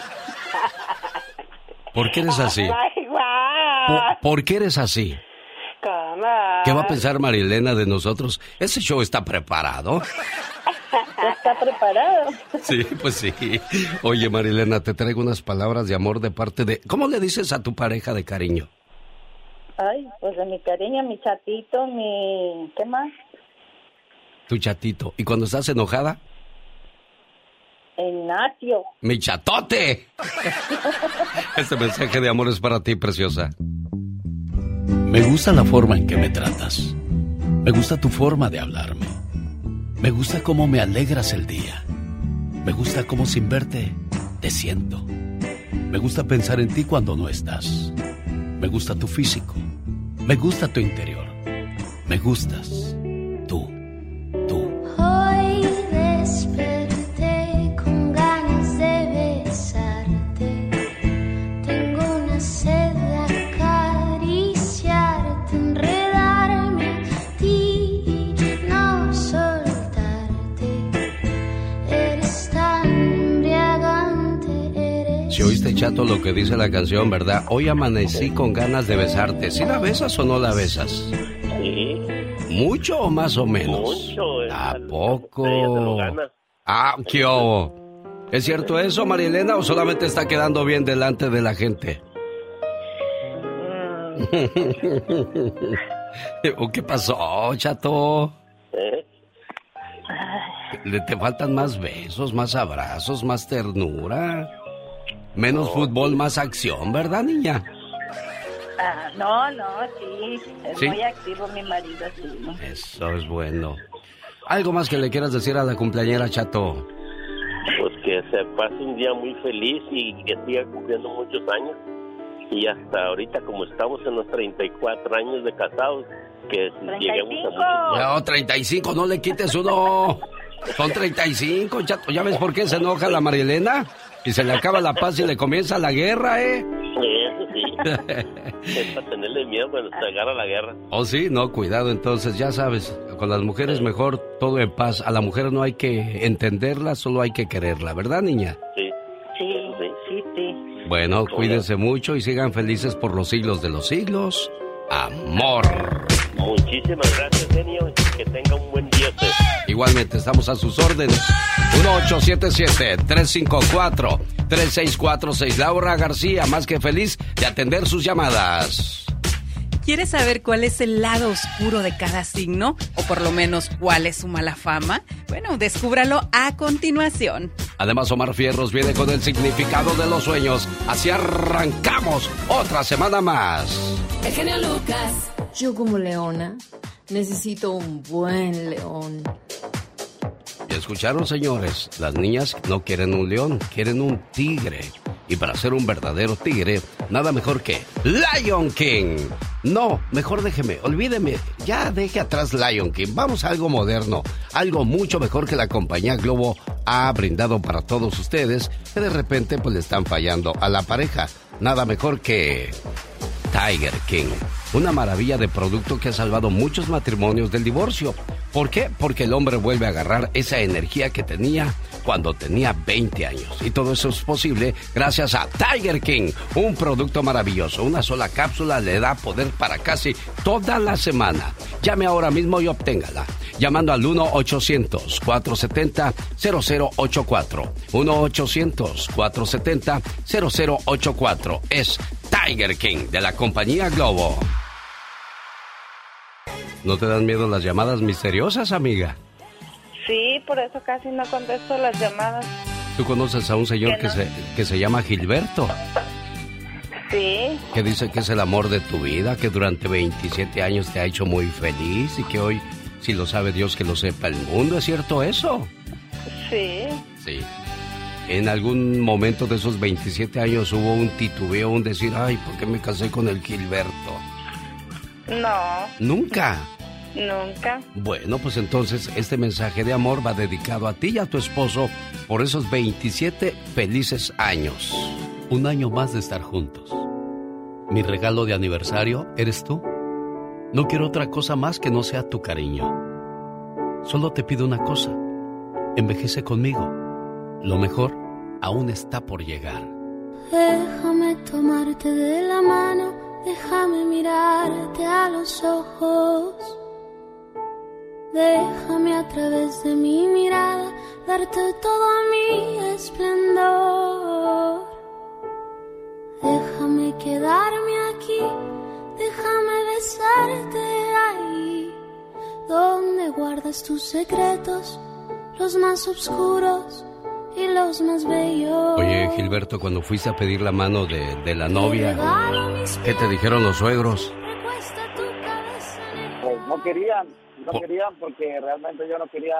¿Por qué eres así? ¿Por, por qué eres así? ¿Qué va a pensar Marilena de nosotros? ¿Ese show está preparado? ¿Está preparado? Sí, pues sí. Oye, Marilena, te traigo unas palabras de amor de parte de... ¿Cómo le dices a tu pareja de cariño? Ay, pues de mi cariño, mi chatito, mi... ¿Qué más? Tu chatito. ¿Y cuando estás enojada? El Natio. ¡Mi chatote! Este mensaje de amor es para ti, preciosa. Me gusta la forma en que me tratas. Me gusta tu forma de hablarme. Me gusta cómo me alegras el día. Me gusta cómo sin verte te siento. Me gusta pensar en ti cuando no estás. Me gusta tu físico. Me gusta tu interior. Me gustas. Si oíste, chato, lo que dice la canción, ¿verdad? Hoy amanecí con ganas de besarte. ¿Sí la besas o no la besas? Sí, ¿Mucho o más o menos? mucho. eh, ¿A poco? Ah, ¿qué hubo? ¿Es cierto eso, Marielena, o solamente está quedando bien delante de la gente? ¿O qué pasó, chato? ¿Eh? ¿Le te faltan más besos, más abrazos, más ternura? Menos fútbol, más acción, ¿verdad, niña? Ah, no, no, sí. Es ¿Sí? muy activo mi marido, sí. ¿no? Eso es bueno. ¿Algo más que le quieras decir a la cumpleañera, chato? Pues que se pase un día muy feliz y que siga cumpliendo muchos años. Y hasta ahorita, como estamos en los 34 años de casados, que lleguemos a muchos No, 35, no le quites uno. Son 35, chato. ¿Ya ves por qué se enoja la Marielena? Y se le acaba la paz y le comienza la guerra, ¿eh? Eso sí. es para tenerle miedo cuando se agarra la guerra. Oh, sí, no, cuidado entonces, ya sabes, con las mujeres mejor todo en paz. A la mujer no hay que entenderla, solo hay que quererla, ¿verdad, niña? Sí. Sí, sí, sí. Bueno, cuídense mucho y sigan felices por los siglos de los siglos. Amor. Muchísimas gracias, genio. Que tenga un buen día Igualmente, estamos a sus órdenes. 1877-354-3646. Laura García, más que feliz de atender sus llamadas. ¿Quieres saber cuál es el lado oscuro de cada signo? O por lo menos cuál es su mala fama? Bueno, descúbralo a continuación. Además, Omar Fierros viene con el significado de los sueños. Así arrancamos otra semana más. El genio Lucas. Yo como leona necesito un buen león. ¿Ya escucharon, señores? Las niñas no quieren un león, quieren un tigre. Y para ser un verdadero tigre, nada mejor que Lion King. No, mejor déjeme, olvídeme, ya deje atrás Lion King. Vamos a algo moderno, algo mucho mejor que la compañía Globo ha brindado para todos ustedes, que de repente pues le están fallando a la pareja. Nada mejor que Tiger King. Una maravilla de producto que ha salvado muchos matrimonios del divorcio. ¿Por qué? Porque el hombre vuelve a agarrar esa energía que tenía cuando tenía 20 años. Y todo eso es posible gracias a Tiger King, un producto maravilloso. Una sola cápsula le da poder para casi toda la semana. Llame ahora mismo y obténgala. Llamando al 1-800-470-0084. 1-800-470-0084. Es Tiger King de la compañía Globo. ¿No te dan miedo las llamadas misteriosas, amiga? Sí, por eso casi no contesto las llamadas. Tú conoces a un señor Que se, que se llama Gilberto, Sí, que dice que es el amor de tu vida, que durante 27 años te ha hecho muy feliz y que hoy, si lo sabe Dios, que lo sepa el mundo. ¿Es cierto eso? sí. Sí. En algún momento de esos 27 años hubo un titubeo, un decir, ay, ¿por qué me casé con el Gilberto? No, Nunca. Nunca. Bueno, pues entonces este mensaje de amor va dedicado a ti y a tu esposo por esos 27 felices años. Un año más de estar juntos. Mi regalo de aniversario eres tú. No quiero otra cosa más que no sea tu cariño. Solo te pido una cosa. Envejece conmigo. Lo mejor aún está por llegar. Déjame tomarte de la mano, déjame mirarte a los ojos. Déjame a través de mi mirada darte todo mi esplendor. Déjame quedarme aquí, déjame besarte ahí, donde guardas tus secretos, los más oscuros y los más bellos. Oye, Gilberto, cuando fuiste a pedir la mano de, de la novia, ¿qué te dijeron los suegros? no querían, no querían porque realmente yo no quería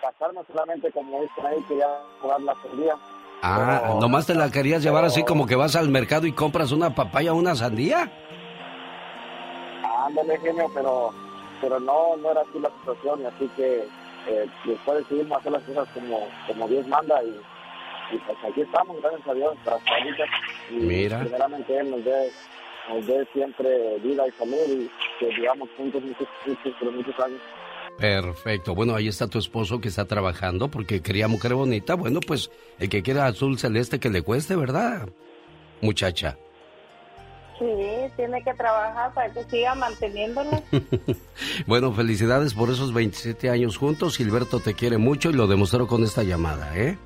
casarme solamente como dicen ahí, quería jugar la sandía. Ah, nomás te la querías llevar así como que vas al mercado y compras una papaya o una sandía. Ándale, genio, pero, pero no, no era así la situación, así que eh, después decidimos hacer las cosas como, como Dios manda y, y pues aquí estamos, gracias a Dios, tras y Mira. primeramente Él nos dé, nos dé siempre vida y salud y que vivamos juntos muchos, muchos, pero muchos años. Perfecto. Bueno, ahí está tu esposo que está trabajando porque quería mujer bonita. Bueno, pues el que quiera azul celeste que le cueste, ¿verdad? Muchacha. Sí, tiene que trabajar para que siga manteniéndolo. bueno, felicidades por esos 27 años juntos. Gilberto te quiere mucho y lo demostró con esta llamada, ¿eh?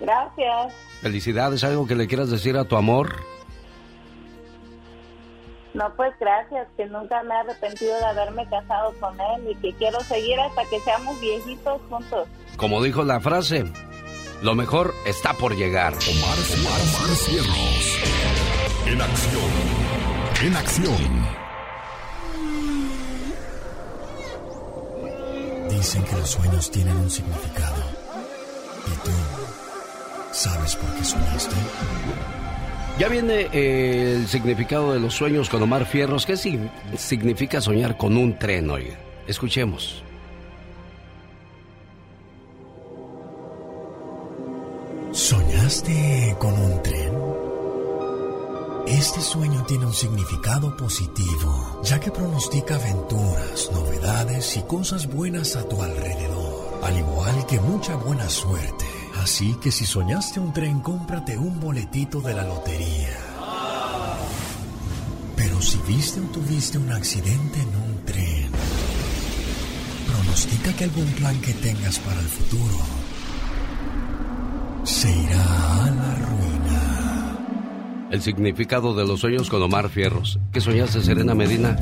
Gracias. Felicidades. ¿Algo que le quieras decir a tu amor? No, pues gracias, que nunca me he arrepentido de haberme casado con él y que quiero seguir hasta que seamos viejitos juntos. Como dijo la frase, lo mejor está por llegar. Omar, Omar, Omar Cierros. En acción. En acción. Dicen que los sueños tienen un significado. ¿Y tú sabes por qué soñaste? Ya viene eh, el significado de los sueños con Omar Fierros. ¿Qué sig- significa soñar con un tren, oiga? Escuchemos. ¿Soñaste con un tren? Este sueño tiene un significado positivo, ya que pronostica aventuras, novedades y cosas buenas a tu alrededor, al igual que mucha buena suerte. Así que si soñaste un tren, cómprate un boletito de la lotería. Pero si viste o tuviste un accidente en un tren, pronostica que algún plan que tengas para el futuro se irá a la ruina. El significado de los sueños con Omar Fierros. ¿Qué soñaste, Serena Medina?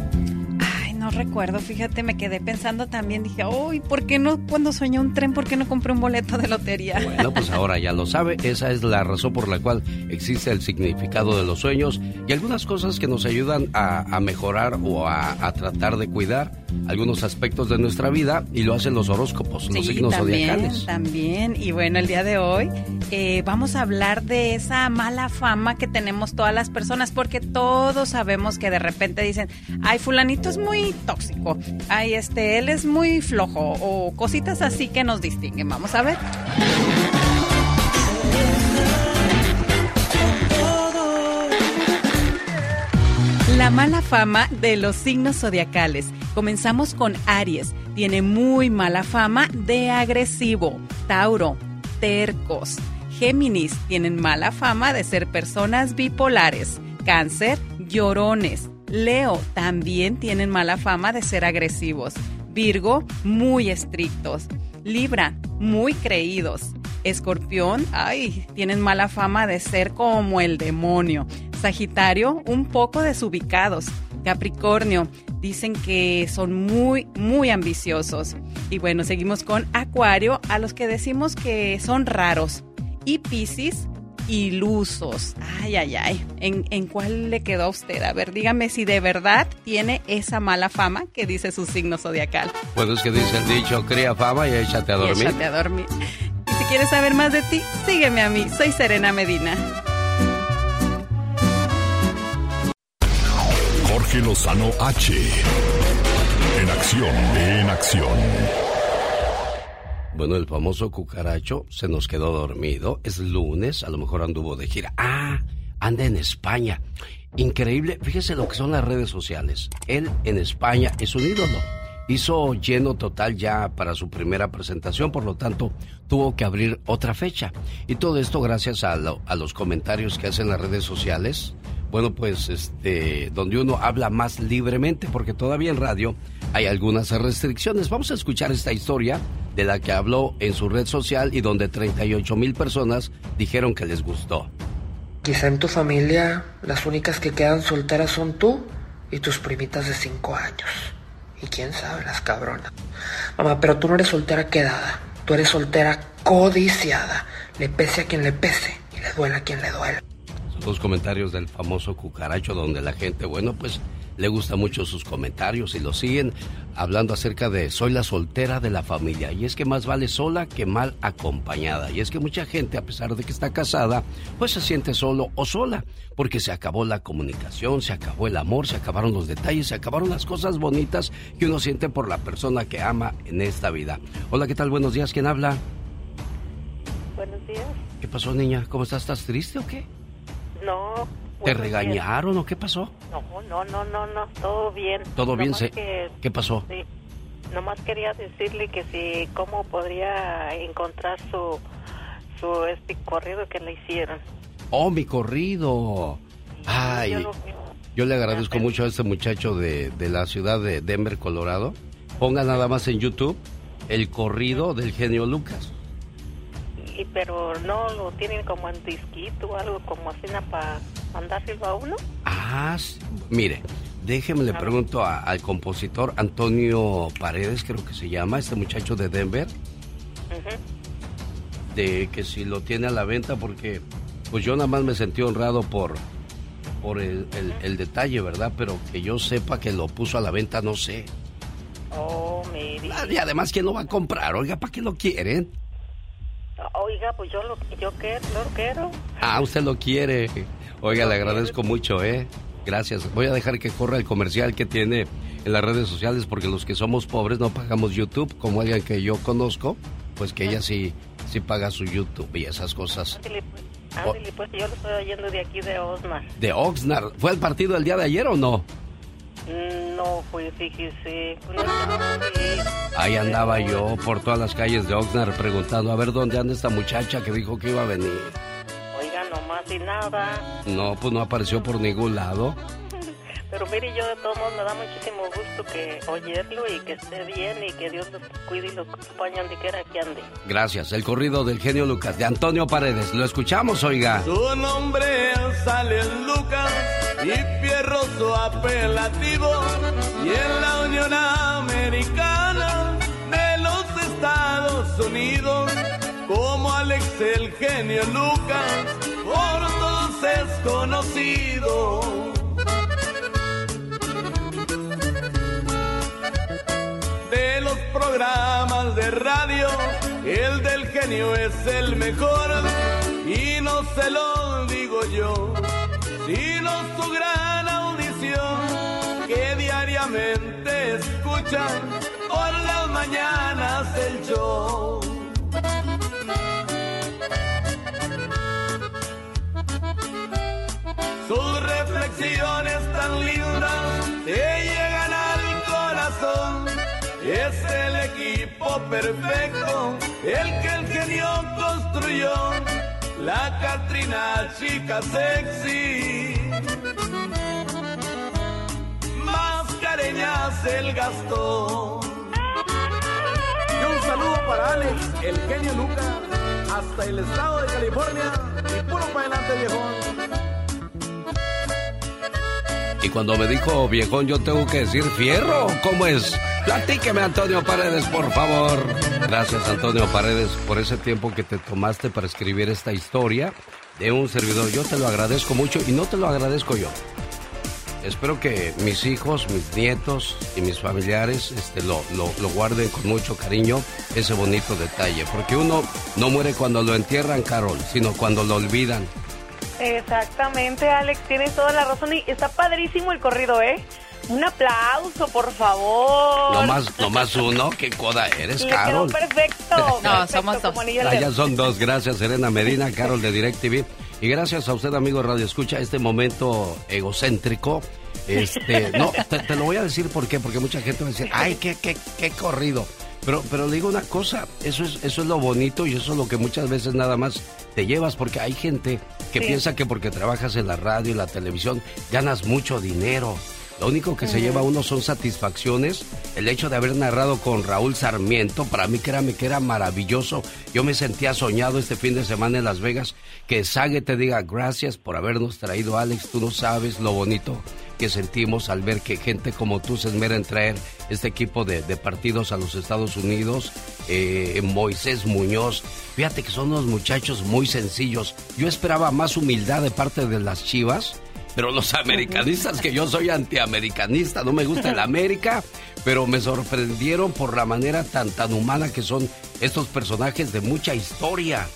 Recuerdo, fíjate, me quedé pensando también, dije, uy, ¿por qué no cuando soñé un tren, por qué no compré un boleto de lotería? Bueno, pues ahora ya lo sabe. Esa es la razón por la cual existe el significado de los sueños y algunas cosas que nos ayudan a, a mejorar o a, a tratar de cuidar algunos aspectos de nuestra vida y lo hacen los horóscopos, los signos también, zodiacales. También, y bueno, el día de hoy eh, vamos a hablar de esa mala fama que tenemos todas las personas, porque todos sabemos que de repente dicen, ay, fulanito es muy tóxico, ay, este, él es muy flojo, o cositas así que nos distinguen. Vamos a ver. La mala fama de los signos zodiacales. Comenzamos con Aries. Tiene muy mala fama de agresivo. Tauro, tercos. Géminis tienen mala fama de ser personas bipolares. Cáncer, llorones. Leo también tienen mala fama de ser agresivos. Virgo, muy estrictos. Libra, muy creídos. Escorpión, ay, tienen mala fama de ser como el demonio. Sagitario, un poco desubicados. Capricornio, dicen que son muy, muy ambiciosos. Y bueno, seguimos con Acuario, a los que decimos que son raros. Y Piscis, ilusos. Ay, ay, ay. ¿En, en cuál le quedó a usted? A ver, dígame si de verdad tiene esa mala fama que dice su signo zodiacal. Bueno, es que dice el dicho, cría fama y échate a Y dormir. échate a dormir. Y si quieres saber más de ti, sígueme a mí. Soy Serena Medina. Jorge Lozano H. En acción, en acción. Bueno, el famoso cucaracho se nos quedó dormido. Es lunes, a lo mejor anduvo de gira. Ah, anda en España. Increíble, fíjese lo que son las redes sociales. Él en España es un ídolo. Hizo lleno total ya para su primera presentación, por lo tanto tuvo que abrir otra fecha. Y todo esto gracias a, lo- a los comentarios que hacen las redes sociales. Bueno, pues este, donde uno habla más libremente, porque todavía en radio hay algunas restricciones. Vamos a escuchar esta historia de la que habló en su red social y donde 38 mil personas dijeron que les gustó. Quizá en tu familia las únicas que quedan solteras son tú y tus primitas de 5 años. Y quién sabe, las cabronas. Mamá, pero tú no eres soltera quedada. Tú eres soltera codiciada. Le pese a quien le pese y le duela a quien le duela. Son los comentarios del famoso cucaracho donde la gente, bueno, pues le gustan mucho sus comentarios y lo siguen hablando acerca de soy la soltera de la familia. Y es que más vale sola que mal acompañada. Y es que mucha gente, a pesar de que está casada, pues se siente solo o sola, porque se acabó la comunicación, se acabó el amor, se acabaron los detalles, se acabaron las cosas bonitas que uno siente por la persona que ama en esta vida. Hola, ¿qué tal? Buenos días, ¿quién habla? Buenos días. ¿Qué pasó, niña? ¿Cómo estás? ¿Estás triste o qué? No. ¿Te buenos regañaron o qué pasó? No, no, no, no, no, todo bien. Todo bien, se- que- ¿Qué pasó? Sí. Nomás quería decirle que si, cómo podría encontrar su, su este corrido que le hicieron. Oh, mi corrido. Ay, Yo lo- yo le agradezco mucho a este muchacho de, de la ciudad de Denver, Colorado. Ponga nada más en YouTube el corrido del genio Lucas. Y, pero no lo tienen como en disquito o algo como así para mandárselo a uno. Ah, mire, déjeme le pregunto a- al compositor Antonio Paredes, creo que se llama, este muchacho de Denver, de que si lo tiene a la venta, porque pues yo nada más me sentí honrado por, por el, el- el detalle, ¿verdad? Pero que yo sepa que lo puso a la venta, no sé. Oh, mire. Ah, Y además, ¿quién lo va a comprar? Oiga, ¿para qué lo quieren? Oiga, pues yo lo, yo quiero, lo quiero. Ah, usted lo quiere. Oiga, le agradezco mucho, ¿eh? Gracias. Voy a dejar que corra el comercial que tiene en las redes sociales porque los que somos pobres no pagamos YouTube, como alguien que yo conozco, pues que ella sí, sí paga su YouTube y esas cosas. Ándale, pues, ándale, pues yo lo estoy oyendo de aquí de Osmar. De Oxnard. ¿Fue el partido el día de ayer o no? No, pues fíjese. no. Ahí andaba yo por todas las calles de Oxnard preguntando a ver dónde anda esta muchacha que dijo que iba a venir. Oiga, nomás y nada. No, pues no apareció por ningún lado. Pero mire, yo de todos modos me da muchísimo gusto que oírlo y que esté bien y que Dios los cuide y los acompañe donde quiera que ande. Gracias. El corrido del genio Lucas de Antonio Paredes. Lo escuchamos, oiga. Su nombre sale Lucas y Fierro su apelativo y en la Unión Americana de los Estados Unidos como Alex el genio Lucas por todos es conocido. Programas de radio, el del genio es el mejor y no se lo digo yo, sino su gran audición que diariamente escuchan por las mañanas el show. Sus reflexiones tan lindas te llegan al corazón. Es el equipo perfecto, el que el genio construyó. La Catrina chica sexy. Mascareñas el Gastón. Y un saludo para Alex, el genio Lucas, hasta el estado de California. Y puro para adelante, viejón. Y cuando me dijo viejón, yo tengo que decir fierro. ¿Cómo es? Platíqueme, Antonio Paredes, por favor. Gracias, Antonio Paredes, por ese tiempo que te tomaste para escribir esta historia de un servidor. Yo te lo agradezco mucho y no te lo agradezco yo. Espero que mis hijos, mis nietos y mis familiares este, lo, lo, lo guarden con mucho cariño, ese bonito detalle. Porque uno no muere cuando lo entierran, Carol, sino cuando lo olvidan. Exactamente, Alex, tienes toda la razón y está padrísimo el corrido, ¿eh? Un aplauso, por favor. No más, no más uno, qué coda eres, Le quedó Carol. perfecto. No, perfecto, somos dos. Ah, ya son dos. Gracias, Serena Medina, Carol de DirecTV. Y gracias a usted, amigo Radio Escucha, este momento egocéntrico. Este, no, te, te lo voy a decir por qué, porque mucha gente va a decir, ay, qué, qué, qué corrido. Pero, pero le digo una cosa, eso es, eso es lo bonito y eso es lo que muchas veces nada más te llevas, porque hay gente que Sí. piensa que porque trabajas en la radio y la televisión ganas mucho dinero. Lo único que se lleva uno son satisfacciones. El hecho de haber narrado con Raúl Sarmiento, para mí créame que era maravilloso. Yo me sentía soñado este fin de semana en Las Vegas. Que Sague te diga gracias por habernos traído, Alex. Tú no sabes lo bonito que sentimos al ver que gente como tú se esmera en traer este equipo de, de partidos a los Estados Unidos. Eh, Moisés Muñoz. Fíjate que son unos muchachos muy sencillos. Yo esperaba más humildad de parte de las chivas Pero los americanistas, que yo soy antiamericanista, no me gusta el América, pero me sorprendieron por la manera tan, tan humana que son estos personajes de mucha historia.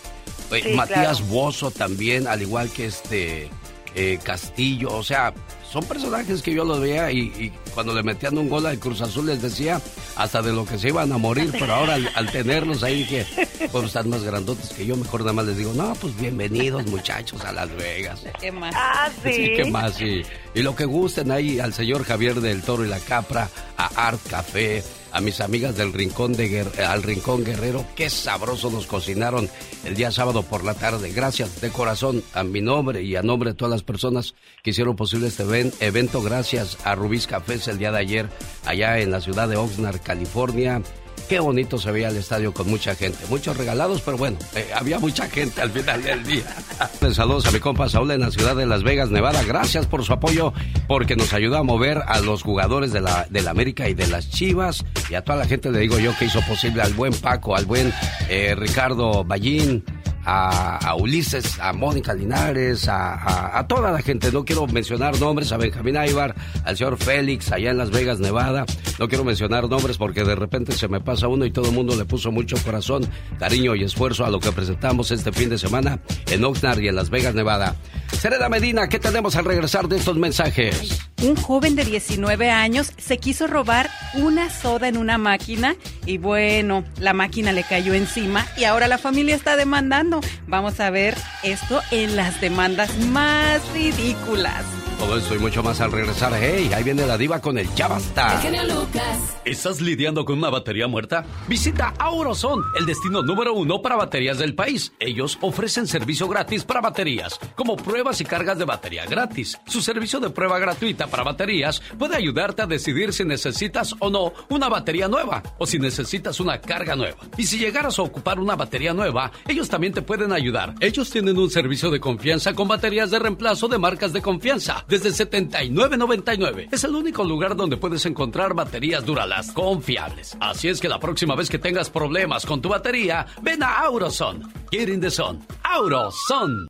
Eh, Sí, Matías claro. Bozo también, al igual que este eh, Castillo, o sea, son personajes que yo los veía y, y cuando le metían un gol al Cruz Azul les decía hasta de lo que se iban a morir, pero ahora al, al tenerlos ahí dije, pues están más grandotes que yo, mejor nada más les digo, no, pues bienvenidos muchachos a Las Vegas. ¿Qué más? Ah, sí. Sí, ¿qué más? Sí. Y lo que gusten ahí al señor Javier del Toro y la Capra, a Art Café, a mis amigas del Rincón de Guer- al Rincón Guerrero, qué sabroso nos cocinaron el día sábado por la tarde. Gracias de corazón a mi nombre y a nombre de todas las personas que hicieron posible este ven- evento. Gracias a Rubí's Cafés el día de ayer allá en la ciudad de Oxnard, California. Qué bonito se veía el estadio con mucha gente. Muchos regalados, pero bueno, eh, había mucha gente al final del día. Saludos a mi compa Saúl en la ciudad de Las Vegas, Nevada. Gracias por su apoyo, porque nos ayuda a mover a los jugadores de la, de América y de las Chivas. Y a toda la gente le digo yo que hizo posible al buen Paco, al buen eh, Ricardo Ballín, a, a Ulises, a Mónica Linares, a, toda la gente. No quiero mencionar nombres, a Benjamín Aybar, al señor Félix, allá en Las Vegas, Nevada. No quiero mencionar nombres porque de repente se me pasa uno y todo el mundo le puso mucho corazón, cariño y esfuerzo a lo que presentamos este fin de semana en Oxnard y en Las Vegas, Nevada. Serena Medina, ¿qué tenemos al regresar de estos mensajes? Un joven de 19 años se quiso robar una soda en una máquina y bueno, la máquina le cayó encima y ahora la familia está demandando. Vamos a ver esto en las demandas más ridículas. Todo esto y mucho más al regresar. ¡Hey! Ahí viene la diva con el ya basta. El genio Lucas. ¿Estás lidiando con una batería muerta? Visita Auroson, el destino número uno para baterías del país. Ellos ofrecen servicio gratis para baterías, como pruebas y cargas de batería gratis. Su servicio de prueba gratuita para baterías puede ayudarte a decidir si necesitas o no una batería nueva o si necesitas una carga nueva. Y si llegaras a ocupar una batería nueva, ellos también te pueden ayudar. Ellos tienen un servicio de confianza con baterías de reemplazo de marcas de confianza desde 79.99. Es el único lugar donde puedes encontrar baterías Duralast confiables. Así es que la próxima vez que tengas problemas con tu batería, ven a Auroson. Get in the sun. Auroson.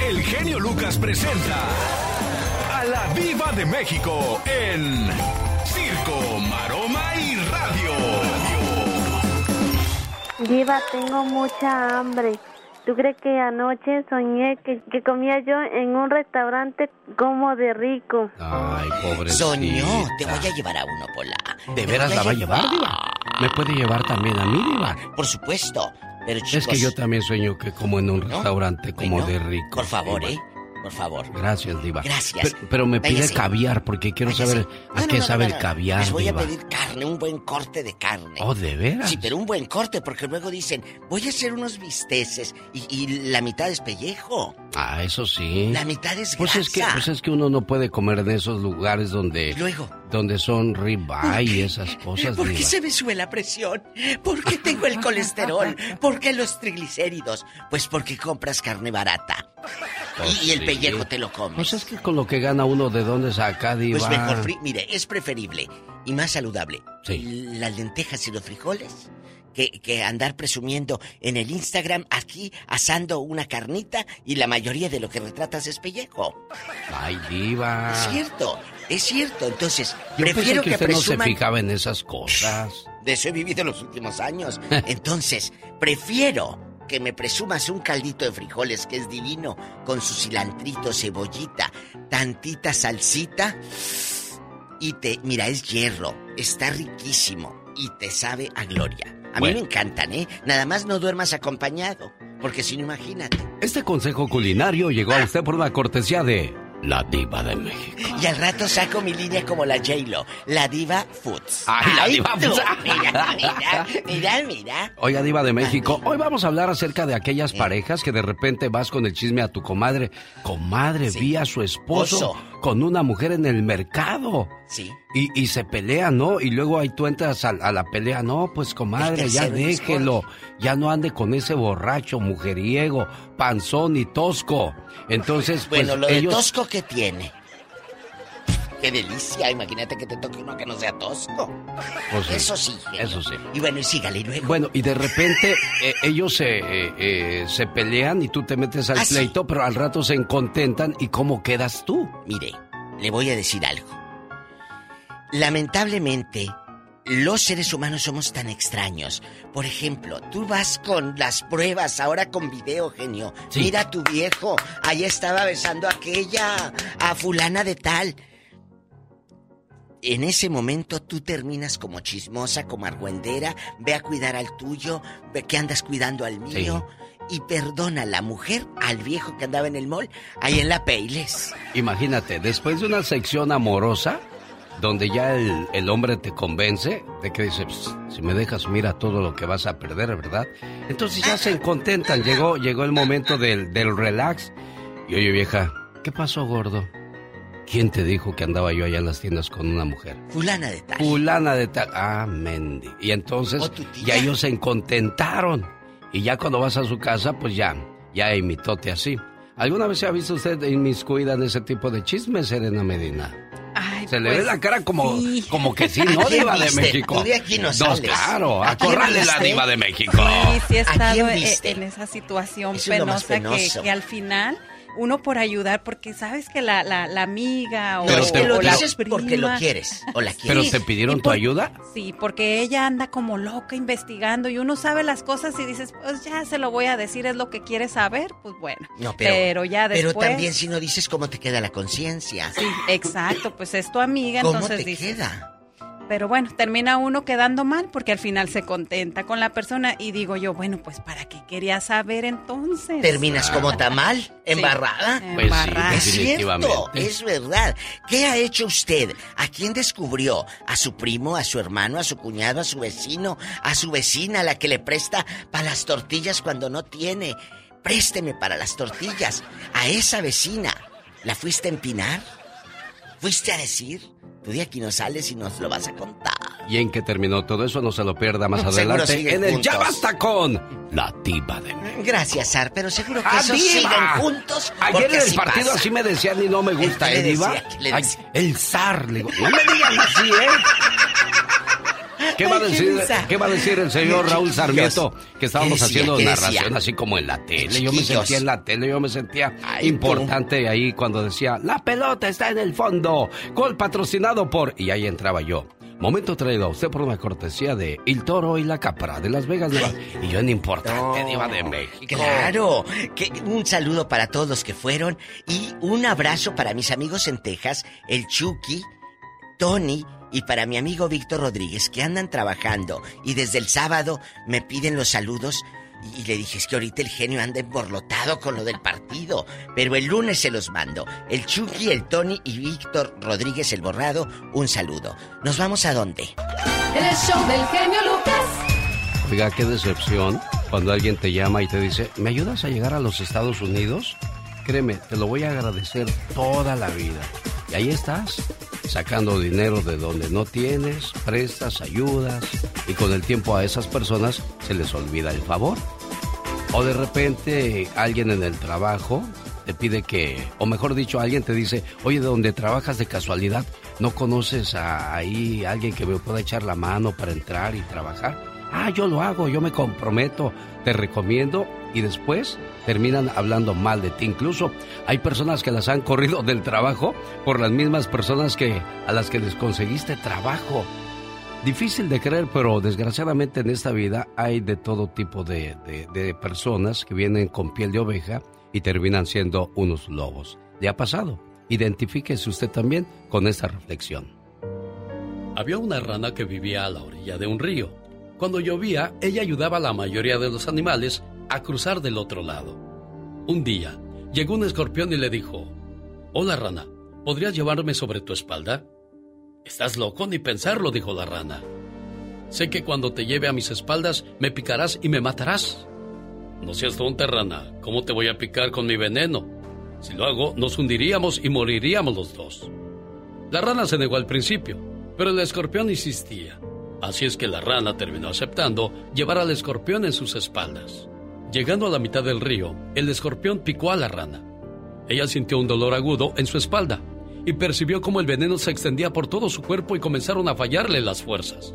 El genio Lucas presenta a la Viva de México en Circo, Maroma y Radio. Diva, tengo mucha hambre. ¿Tú crees que anoche soñé que, que comía yo en un restaurante como de rico? Ay, pobrecita. Soñó, te voy a llevar a uno, Pola. ¿De veras la va a llevar, Diva? ¿Me puede llevar también a mí, Diva? Por supuesto. Pero chicos, Es que yo también sueño que como en un restaurante como Bueno, de rico. Por favor, Diva. ¿eh? Por favor. Gracias, Diva. Gracias. Pero, pero me pide caviar porque quiero Váyase. saber a No, qué no, sabe el caviar, Les voy Diva. a pedir carne, un buen corte de carne. Oh, ¿de veras? Sí, pero un buen corte, porque luego dicen, voy a hacer unos bisteces y, y la mitad es pellejo. Ah, eso sí. La mitad es Pues es que, grasa. pues es que uno no puede comer en esos lugares donde, Luego. donde son ribeye y esas cosas. ¿Por qué Diva. se me sube la presión? ¿Por qué tengo el colesterol? ¿Por qué los triglicéridos? Pues porque compras carne barata. Pues y, y el sí. Pellejo te lo comes. Pues es que con lo que gana uno, ¿de dónde saca, Diva? Pues mejor, mire, es preferible y más saludable Sí. las lentejas y los frijoles que, que andar presumiendo en el Instagram aquí asando una carnita y la mayoría de lo que retratas es pellejo. Ay, Diva. Es cierto, es cierto. Entonces, Yo pensé prefiero que que, usted no se presuman... fijaba en esas cosas. De eso he vivido los últimos años. Entonces, prefiero que me presumas un caldito de frijoles que es divino, con su cilantrito, cebollita, tantita salsita. Y te, mira, es hierro, está riquísimo y te sabe a gloria. A mí me encantan, ¿eh? Nada más no duermas acompañado, porque si no, imagínate. Este consejo culinario llegó a usted por una cortesía de la Diva de México. Y al rato saco mi línea como la J-Lo, la Diva Foods. Ay, la Diva Foods. Mira, mira, mira, mira. Oiga, Diva de México, hoy vamos a hablar acerca de aquellas parejas que de repente vas con el chisme a tu comadre. Comadre, vi a su esposo Oso. con una mujer en el mercado. Sí. Y, y se pelean, ¿no? Y luego ahí tú entras a, a la pelea. No, pues comadre, ya déjelo. Ya no ande con ese borracho, mujeriego, panzón y tosco. Entonces, pues Bueno, lo de ellos... Tosco que tiene. qué delicia. Imagínate que te toque uno que no sea tosco. Pues sí, Eso sí. genio. Eso sí. Y bueno, y sígale y luego. Bueno, y de repente eh, ellos se, eh, eh, se pelean y tú te metes al Ah, sí. pleito, pero al rato se encontentan y ¿cómo quedas tú? Mire, le voy a decir algo. Lamentablemente, los seres humanos somos tan extraños. Por ejemplo, tú vas con las pruebas, ahora con video, genio. Sí. Mira a tu viejo, ahí estaba besando a aquella, a fulana de tal. En ese momento tú terminas como chismosa, como argüendera, ve a cuidar al tuyo, ve que andas cuidando al mío. Y perdona a la mujer, al viejo que andaba en el mall, ahí en la Peiles. Imagínate, después de una sección amorosa, donde ya el, el hombre te convence de que dice, "Pues, si me dejas, mira todo lo que vas a perder, ¿verdad? Entonces ya se contentan, llegó, llegó el momento del, del relax. Y oye vieja, ¿qué pasó gordo? ¿Quién te dijo que andaba yo allá en las tiendas con una mujer? Fulana de tal. Fulana de tal. Ah, Mendy. Y entonces ya ellos se encontentaron. Y ya cuando vas a su casa, pues ya, ya imitote así. ¿Alguna vez se ha visto usted inmiscuida en ese tipo de chismes, Serena Medina? Se le pues, ve la cara como, sí. como que sí, ¿A ¿no? Diva de? México. De aquí no sales. claro. ¿A quién Acórrale la diva de México. Sí, sí he ¿A estado viste? en esa situación es penosa, que al final uno por ayudar, porque sabes que la, la, la amiga o, Pero te- lo la dices porque lo quieres o la ¿Pero quieres. te pidieron tu ayuda? Sí, porque ella anda como loca investigando y uno sabe las cosas y dices, pues ya se lo voy a decir, es lo que quiere saber, pues bueno. No, pero, ya después... pero también si no dices cómo te queda la conciencia. Sí, exacto, pues es tu amiga, ¿Cómo entonces te dices, queda? Pero bueno, termina uno quedando mal porque al final se contenta con la persona y digo yo, bueno, pues ¿para qué quería saber entonces? ¿Terminas como tamal? ¿Embarrada? Pues sí, Embarrada. Es definitivamente. cierto, es verdad. ¿Qué ha hecho usted? ¿A quién descubrió? ¿A su primo, a su hermano, a su cuñado, a su vecino, a su vecina, a la que le presta para las tortillas cuando no tiene? Présteme para las tortillas. A esa vecina. ¿La fuiste a empinar? ¿Fuiste a decir? Tú de aquí no sales y nos lo vas a contar. ¿Y en qué terminó todo eso? No se lo pierda más adelante en el. Ya Basta con la diva de México. Gracias, Sar, pero seguro que ¡Ah, diva! siguen juntos. Ayer en el así partido pasa. así me decían y no me gusta, ¿Qué ¿eh, Diva? el zar, le digo, no me digan así, ¿eh? ¿Qué va, a decir. ¿Qué va a decir el señor Raúl. Sarmiento? Que estábamos haciendo ¿Qué narración así como en la tele. Yo me sentía en la tele, yo me sentía Ay, importante ahí cuando decía, la pelota está en el fondo, gol patrocinado por... Y ahí entraba yo. Momento traído a usted por una cortesía de El Toro y la Capra de Las Vegas. Y yo en importante, Diva de México. Claro, que un saludo para todos los que fueron y un abrazo para mis amigos en Texas, el Chucky, Tony y para mi amigo Víctor Rodríguez que andan trabajando y desde el sábado me piden los saludos y le dije es que ahorita el genio anda emborlotado con lo del partido, pero el lunes se los mando. El Chucky, el Tony y Víctor Rodríguez el borrado, un saludo. ¿Nos vamos a dónde? El show del genio Lucas. Oiga, qué decepción cuando alguien te llama y te dice, ¿me ayudas a llegar a los Estados Unidos? Créeme, te lo voy a agradecer toda la vida. Y ahí estás, sacando dinero de donde no tienes, prestas, ayudas, y con el tiempo a esas personas se les olvida el favor. O de repente alguien en el trabajo te pide que, o mejor dicho, alguien te dice, oye, de donde trabajas de casualidad, ¿no conoces a ahí alguien que me pueda echar la mano para entrar y trabajar? Ah, yo lo hago, yo me comprometo, te recomiendo y después terminan hablando mal de ti. Incluso hay personas que las han corrido del trabajo por las mismas personas que a las que les conseguiste trabajo. Difícil de creer, pero desgraciadamente en esta vida hay de todo tipo de, de- de personas que vienen con piel de oveja y terminan siendo unos lobos. ¿Le ha pasado? Identifíquese usted también con esta reflexión. Había una rana que vivía a la orilla de un río. Cuando llovía, ella ayudaba a la mayoría de los animales a cruzar del otro lado. Un día, llegó un escorpión y le dijo, Hola rana, ¿podrías llevarme sobre tu espalda? Estás loco ni pensarlo, dijo la rana. Sé que cuando te lleve a mis espaldas me picarás y me matarás. No seas tonta, rana. ¿Cómo te voy a picar con mi veneno? Si lo hago, nos hundiríamos y moriríamos los dos. La rana se negó al principio, pero el escorpión insistía. Así es que la rana terminó aceptando llevar al escorpión en sus espaldas. Llegando a la mitad del río, el escorpión picó a la rana. Ella sintió un dolor agudo en su espalda y percibió cómo el veneno se extendía por todo su cuerpo y comenzaron a fallarle las fuerzas.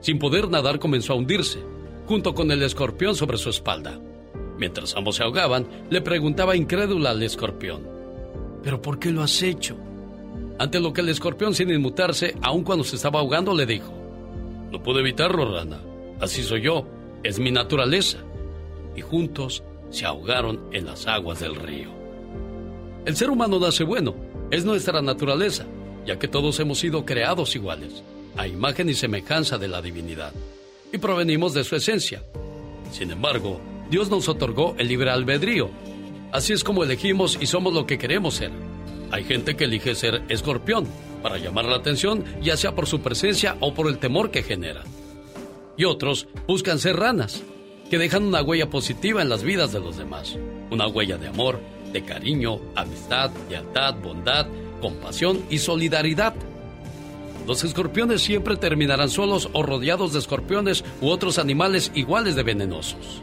Sin poder nadar comenzó a hundirse, junto con el escorpión sobre su espalda. Mientras ambos se ahogaban, le preguntaba incrédula al escorpión, ¿pero por qué lo has hecho? Ante lo que el escorpión, sin inmutarse, aun cuando se estaba ahogando, le dijo, No puedo evitarlo, rana. Así soy yo. Es mi naturaleza. Y juntos se ahogaron en las aguas del río. El ser humano nace bueno. Es nuestra naturaleza, ya que todos hemos sido creados iguales, a imagen y semejanza de la divinidad. Y provenimos de su esencia. Sin embargo, Dios nos otorgó el libre albedrío. Así es como elegimos y somos lo que queremos ser. Hay gente que elige ser escorpión para llamar la atención, ya sea por su presencia o por el temor que genera. Y otros buscan ser ranas, que dejan una huella positiva en las vidas de los demás. Una huella de amor, de cariño, amistad, lealtad, bondad, compasión y solidaridad. Los escorpiones siempre terminarán solos o rodeados de escorpiones u otros animales iguales de venenosos.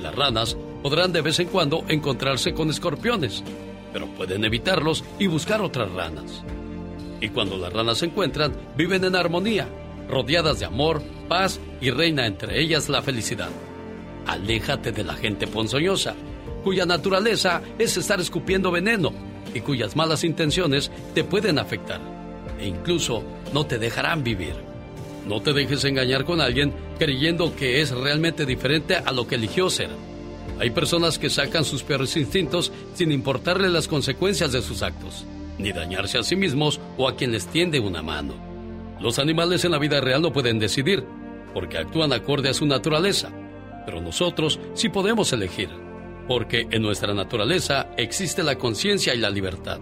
Las ranas podrán de vez en cuando encontrarse con escorpiones, pero pueden evitarlos y buscar otras ranas. Y cuando las ranas se encuentran, viven en armonía, rodeadas de amor, paz y reina entre ellas la felicidad. Aléjate de la gente ponzoñosa, cuya naturaleza es estar escupiendo veneno y cuyas malas intenciones te pueden afectar e incluso no te dejarán vivir. No te dejes engañar con alguien creyendo que es realmente diferente a lo que eligió ser. Hay personas que sacan sus peores instintos sin importarle las consecuencias de sus actos, ni dañarse a sí mismos o a quien les tiende una mano. Los animales en la vida real no pueden decidir, porque actúan acorde a su naturaleza, pero nosotros sí podemos elegir, porque en nuestra naturaleza existe la conciencia y la libertad.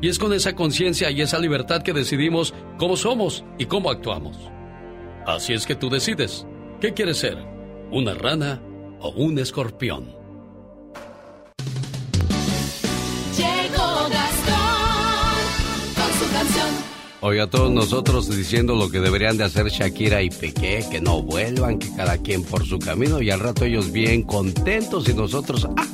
Y es con esa conciencia y esa libertad que decidimos cómo somos y cómo actuamos. Así es que tú decides, ¿qué quieres ser? ¿Una rana o un escorpión. Oiga, todos nosotros diciendo lo que deberían de hacer Shakira y Pequé, que no vuelvan, que cada quien por su camino y al rato ellos bien contentos y nosotros, ah,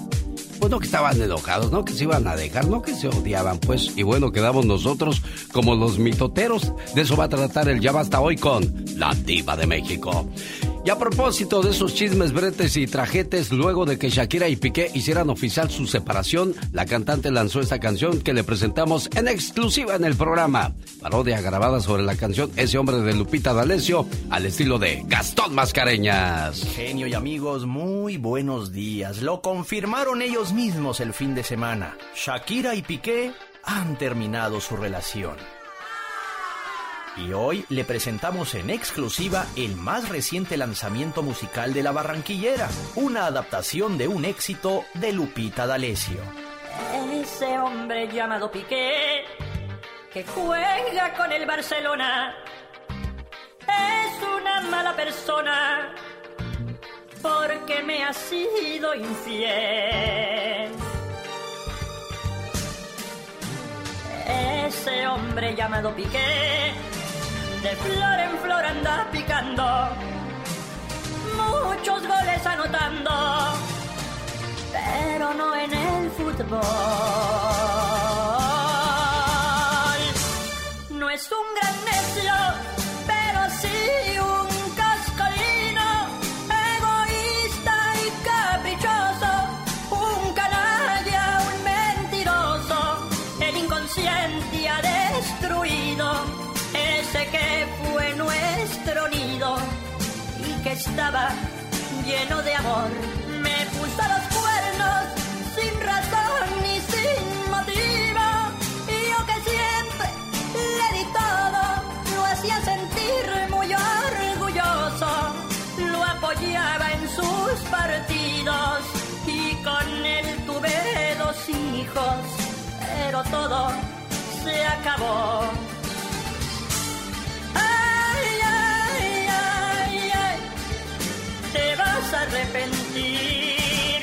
pues no que estaban enojados, no que se iban a dejar, no que se odiaban, pues, y bueno, quedamos nosotros como los mitoteros. De eso va a tratar el Ya Basta hoy con la diva de México. Y a propósito de esos chismes, bretes y trajetes, luego de que Shakira y Piqué hicieran oficial su separación, la cantante lanzó esta canción que le presentamos en exclusiva en el programa. Parodia grabada sobre la canción Ese hombre de Lupita D'Alessio al estilo de Gastón Mascareñas. Genio y amigos, muy buenos días. Lo confirmaron ellos mismos el fin de semana. Shakira y Piqué han terminado su relación. Y hoy le presentamos en exclusiva el más reciente lanzamiento musical de la Barranquillera, una adaptación de un éxito de Lupita D'Alessio. Ese hombre llamado Piqué, que juega con el Barcelona, es una mala persona, porque me ha sido infiel. Ese hombre llamado Piqué, de flor en flor anda picando, muchos goles anotando, pero no en el fútbol. No es un gran necio, pero sí un estaba lleno de amor. Me puso los cuernos sin razón ni sin motivo. Y yo que siempre le di todo, lo hacía sentir muy orgulloso. Lo apoyaba en sus partidos y con él tuve dos hijos, pero todo se acabó. Arrepentir.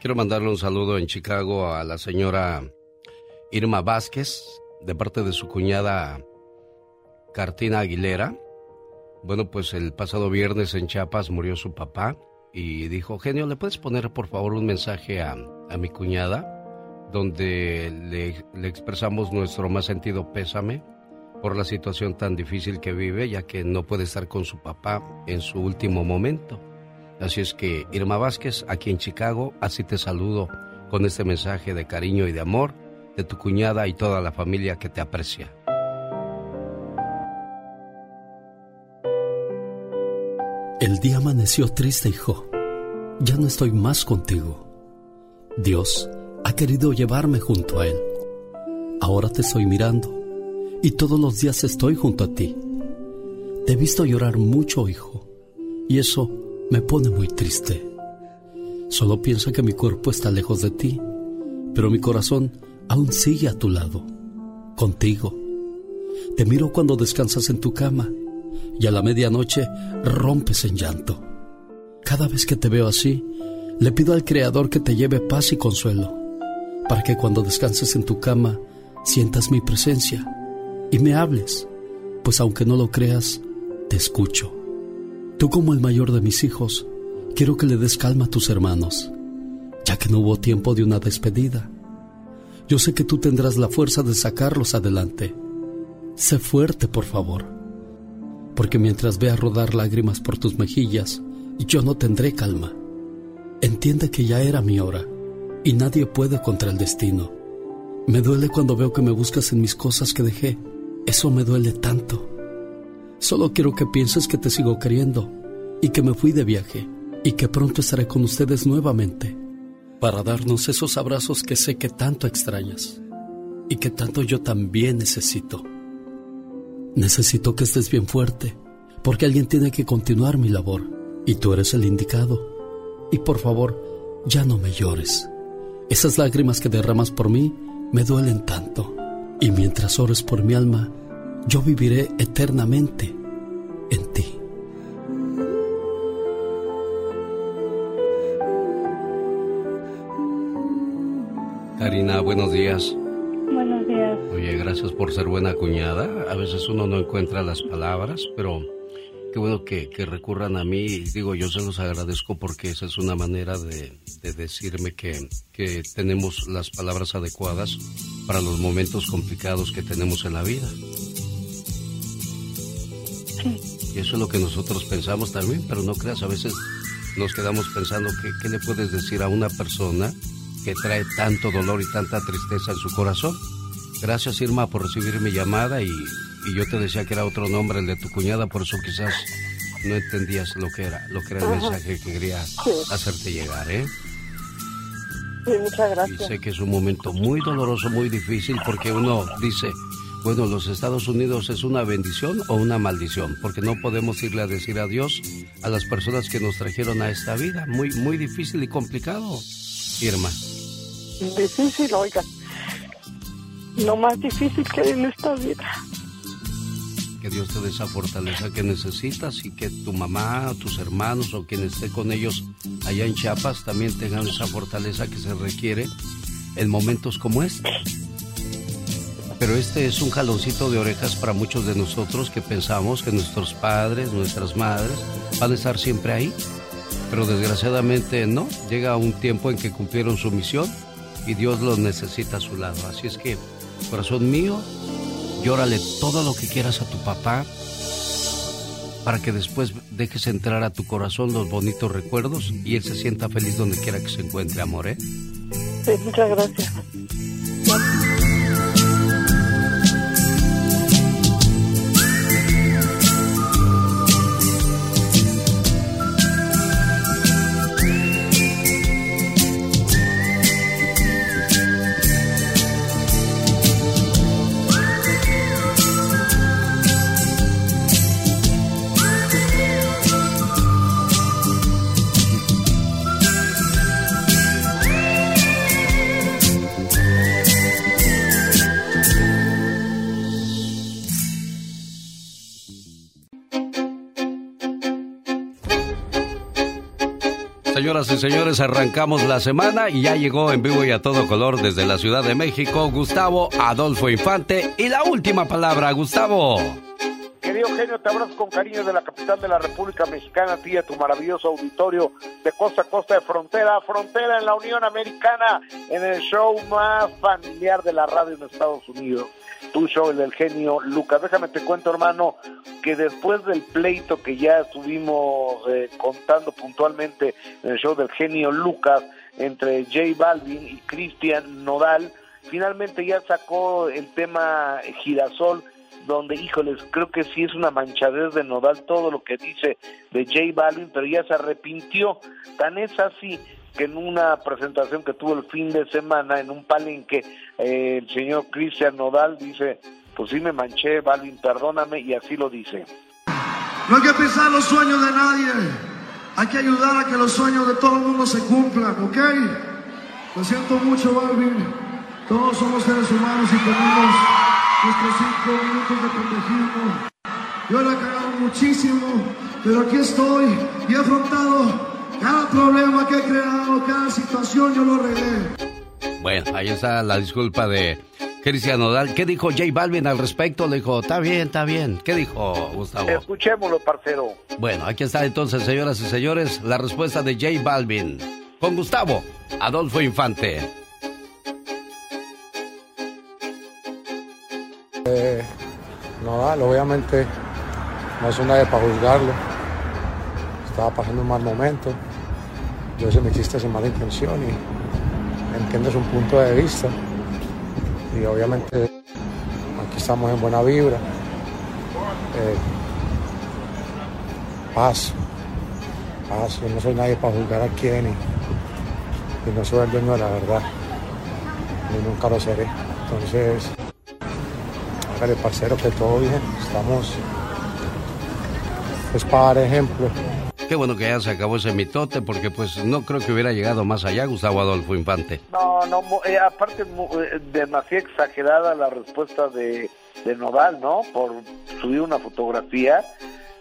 Quiero mandarle un saludo en Chicago a la señora Irma Vázquez, de parte de su cuñada Cartina Aguilera. Bueno, pues el pasado viernes en Chiapas murió su papá y dijo, genio, ¿le puedes poner por favor un mensaje a, a mi cuñada? donde le expresamos nuestro más sentido pésame por la situación tan difícil que vive, ya que no puede estar con su papá en su último momento. Así es que Irma Vázquez, aquí en Chicago, así te saludo con este mensaje de cariño y de amor de tu cuñada y toda la familia que te aprecia. El día amaneció triste, hijo. Ya no estoy más contigo. Dios ha querido llevarme junto a Él. Ahora te estoy mirando y todos los días estoy junto a ti. Te he visto llorar mucho, hijo, y eso me pone muy triste. Solo piensa que mi cuerpo está lejos de ti, pero mi corazón aún sigue a tu lado, contigo. Te miro cuando descansas en tu cama y a la medianoche rompes en llanto. Cada vez que te veo así, le pido al Creador que te lleve paz y consuelo, para que cuando descanses en tu cama sientas mi presencia y me hables, pues aunque no lo creas, te escucho. Tú como el mayor de mis hijos, quiero que le des calma a tus hermanos, ya que no hubo tiempo de una despedida. Yo sé que tú tendrás la fuerza de sacarlos adelante. Sé fuerte, por favor, porque mientras vea rodar lágrimas por tus mejillas, yo no tendré calma. Entiende que ya era mi hora y nadie puede contra el destino. Me duele cuando veo que me buscas en mis cosas que dejé. Eso me duele tanto. Solo quiero que pienses que te sigo queriendo y que me fui de viaje y que pronto estaré con ustedes nuevamente para darnos esos abrazos que sé que tanto extrañas y que tanto yo también necesito. Necesito que estés bien fuerte, porque alguien tiene que continuar mi labor y tú eres el indicado. Y por favor, ya no me llores. Esas lágrimas que derramas por mí me duelen tanto. Y mientras ores por mi alma, yo viviré eternamente en ti. Karina, buenos días. Buenos días. Oye, gracias por ser buena cuñada. A veces uno no encuentra las palabras, pero qué bueno que, recurran a mí. Digo, yo se los agradezco porque esa es una manera de, decirme que, que, tenemos las palabras adecuadas para los momentos complicados que tenemos en la vida. Y eso es lo que nosotros pensamos también, pero no creas, a veces nos quedamos pensando que, qué le puedes decir a una persona que trae tanto dolor y tanta tristeza en su corazón. Gracias Irma por recibir mi llamada y, yo te decía que era otro nombre el de tu cuñada, por eso quizás no entendías lo que era, lo que era el mensaje que quería hacerte llegar, ¿eh? Sí, muchas gracias. Y sé que es un momento muy doloroso, muy difícil, porque uno dice, bueno, los Estados Unidos es una bendición o una maldición, porque no podemos irle a decir adiós a las personas que nos trajeron a esta vida. Muy, muy difícil y complicado, Irma. Difícil, oiga. Lo más difícil que hay en esta vida. Que Dios te dé esa fortaleza que necesitas y que tu mamá, tus hermanos o quien esté con ellos allá en Chiapas también tengan esa fortaleza que se requiere en momentos como este pero este es un jaloncito de orejas para muchos de nosotros que pensamos que nuestros padres, nuestras madres van a estar siempre ahí. Pero desgraciadamente no, llega un tiempo en que cumplieron su misión y Dios los necesita a su lado. Así es que, corazón mío, llórale todo lo que quieras a tu papá para que después dejes entrar a tu corazón los bonitos recuerdos y él se sienta feliz donde quiera que se encuentre, amor, ¿eh? Sí, muchas gracias. Señores, arrancamos la semana y ya llegó en vivo y a todo color desde la Ciudad de México Gustavo Adolfo Infante. Y la última palabra, Gustavo. ¿Qué querido genio, te abrazo con cariño de la capital de la República Mexicana, a ti y a tu maravilloso auditorio de costa a costa, de frontera a frontera en la Unión Americana, en el show más familiar de la radio en Estados Unidos. Tu show, el del genio Lucas. Déjame te cuento, hermano, que después del pleito que ya estuvimos eh, contando puntualmente en el show del genio Lucas entre J Balvin y Cristian Nodal, finalmente ya sacó el tema Girasol donde, híjoles, creo que sí es una manchadez de Nodal todo lo que dice de J Balvin, pero ya se arrepintió. Tan es así que en una presentación que tuvo el fin de semana en un palenque, eh, el señor Cristian Nodal dice, pues sí me manché, Balvin, perdóname, y así lo dice. No hay que pensar los sueños de nadie, hay que ayudar a que los sueños de todo el mundo se cumplan, ¿ok? Lo siento mucho, Balvin, todos somos seres humanos y tenemos nuestros cinco minutos de protegido. Yo la he cagado muchísimo, pero aquí estoy y he afrontado cada problema que he creado, cada situación, yo lo arreglé. Bueno, ahí está la disculpa de Cristian Nodal. ¿Qué dijo J Balvin al respecto? Le dijo, está bien, está bien. ¿Qué dijo Gustavo? Escuchémoslo, parcero. Bueno, aquí está entonces, señoras y señores, la respuesta de J Balvin. Con Gustavo, Adolfo Infante. Eh, Nodal, obviamente, no es una de para juzgarlo. Estaba pasando un mal momento. Yo sé me hiciste sin mala intención y entiendo su punto de vista. Y obviamente aquí estamos en buena vibra. Eh, paz, paz. Yo no soy nadie para juzgar a quién y, no soy el dueño de la verdad. Ni nunca lo seré. Entonces, hágale parcero que todo bien. Estamos es para dar ejemplo. Qué bueno que ya se acabó ese mitote, porque pues no creo que hubiera llegado más allá Gustavo Adolfo Infante. No, no, eh, aparte eh, demasiado exagerada la respuesta de, de Nodal, ¿no? Por subir una fotografía.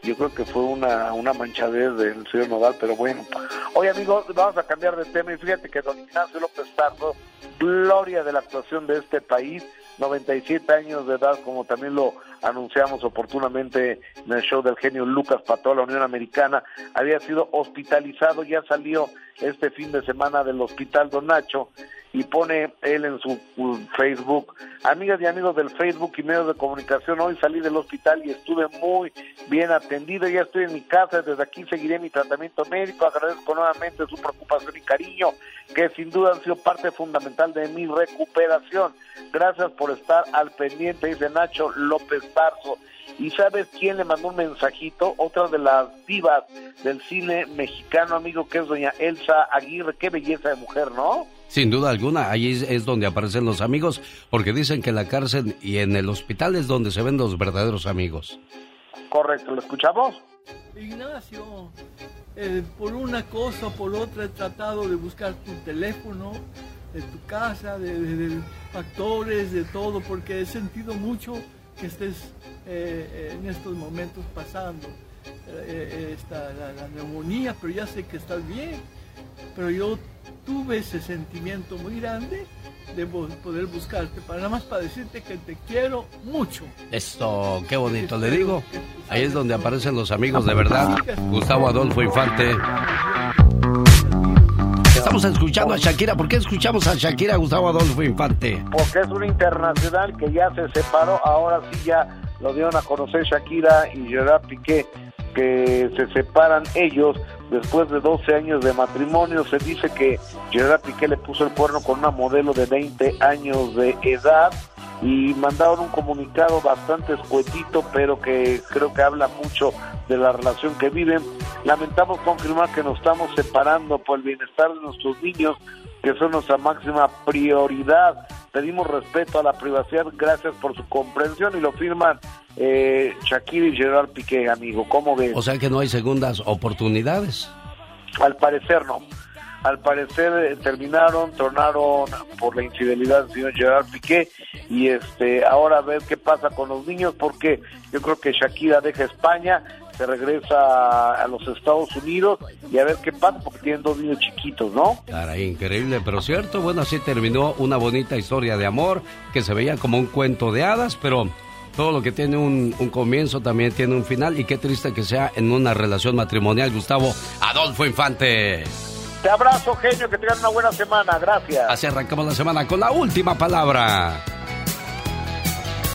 Yo creo que fue una, una manchadez del señor Nodal, pero bueno. Oye, amigos, vamos a cambiar de tema y fíjate que don Ignacio López Tarso, gloria de la actuación de este país, 97 años de edad, como también lo anunciamos oportunamente en el show del genio Lucas toda la Unión Americana, había sido hospitalizado, ya salió este fin de semana del hospital Don Nacho y pone él en su Facebook, amigas y amigos del Facebook y medios de comunicación, hoy salí del hospital y estuve muy bien atendido, ya estoy en mi casa, desde aquí seguiré mi tratamiento médico, agradezco nuevamente su preocupación y cariño, que sin duda han sido parte fundamental de mi recuperación. Gracias por estar al pendiente, dice Nacho López Tarso. ¿Y sabes quién le mandó un mensajito? Otra de las divas del cine mexicano, amigo, que es doña Elsa Aguirre. Qué belleza de mujer, ¿no? Sin duda alguna, ahí es, donde aparecen los amigos, porque dicen que en la cárcel y en el hospital es donde se ven los verdaderos amigos. Correcto, ¿lo escuchamos? Ignacio, eh, por una cosa o por otra he tratado de buscar tu teléfono, de tu casa, de, de- de factores, de todo, porque he sentido mucho que estés eh, eh, en estos momentos pasando eh, esta, la, la neumonía, pero ya sé que estás bien. Pero yo tuve ese sentimiento muy grande de poder buscarte, para nada más para decirte que te quiero mucho. Esto, qué bonito, le digo. Ahí es donde aparecen los amigos de verdad. Gustavo Adolfo Infante. Estamos escuchando a Shakira. ¿Por qué escuchamos a Shakira, Gustavo Adolfo Infante? Porque es una internacional que ya se separó, ahora sí ya lo dieron a conocer Shakira y Gerard Piqué, que se separan ellos después de 12 años de matrimonio. Se dice que Gerard Piqué le puso el cuerno con una modelo de 20 años de edad y mandaron un comunicado bastante escuetito, pero que creo que habla mucho de la relación que viven. Lamentamos confirmar que nos estamos separando por el bienestar de nuestros niños, que son nuestra máxima prioridad. Pedimos respeto a la privacidad, gracias por su comprensión y lo firman eh, Shakira y Gerard Piqué, amigo. ¿Cómo ves? O sea que no hay segundas oportunidades. Al parecer no. Al parecer eh, terminaron, tornaron por la infidelidad del señor Gerard Piqué y este ahora a ver qué pasa con los niños porque yo creo que Shakira deja España, se regresa a los Estados Unidos y a ver qué pasa porque tienen dos niños chiquitos, ¿no? Caray, increíble, pero cierto. Bueno, así terminó una bonita historia de amor que se veía como un cuento de hadas, pero todo lo que tiene un, comienzo también tiene un final y qué triste que sea en una relación matrimonial, Gustavo Adolfo Infante. Te abrazo, genio, que tengan una buena semana, gracias. Así arrancamos la semana con la última palabra.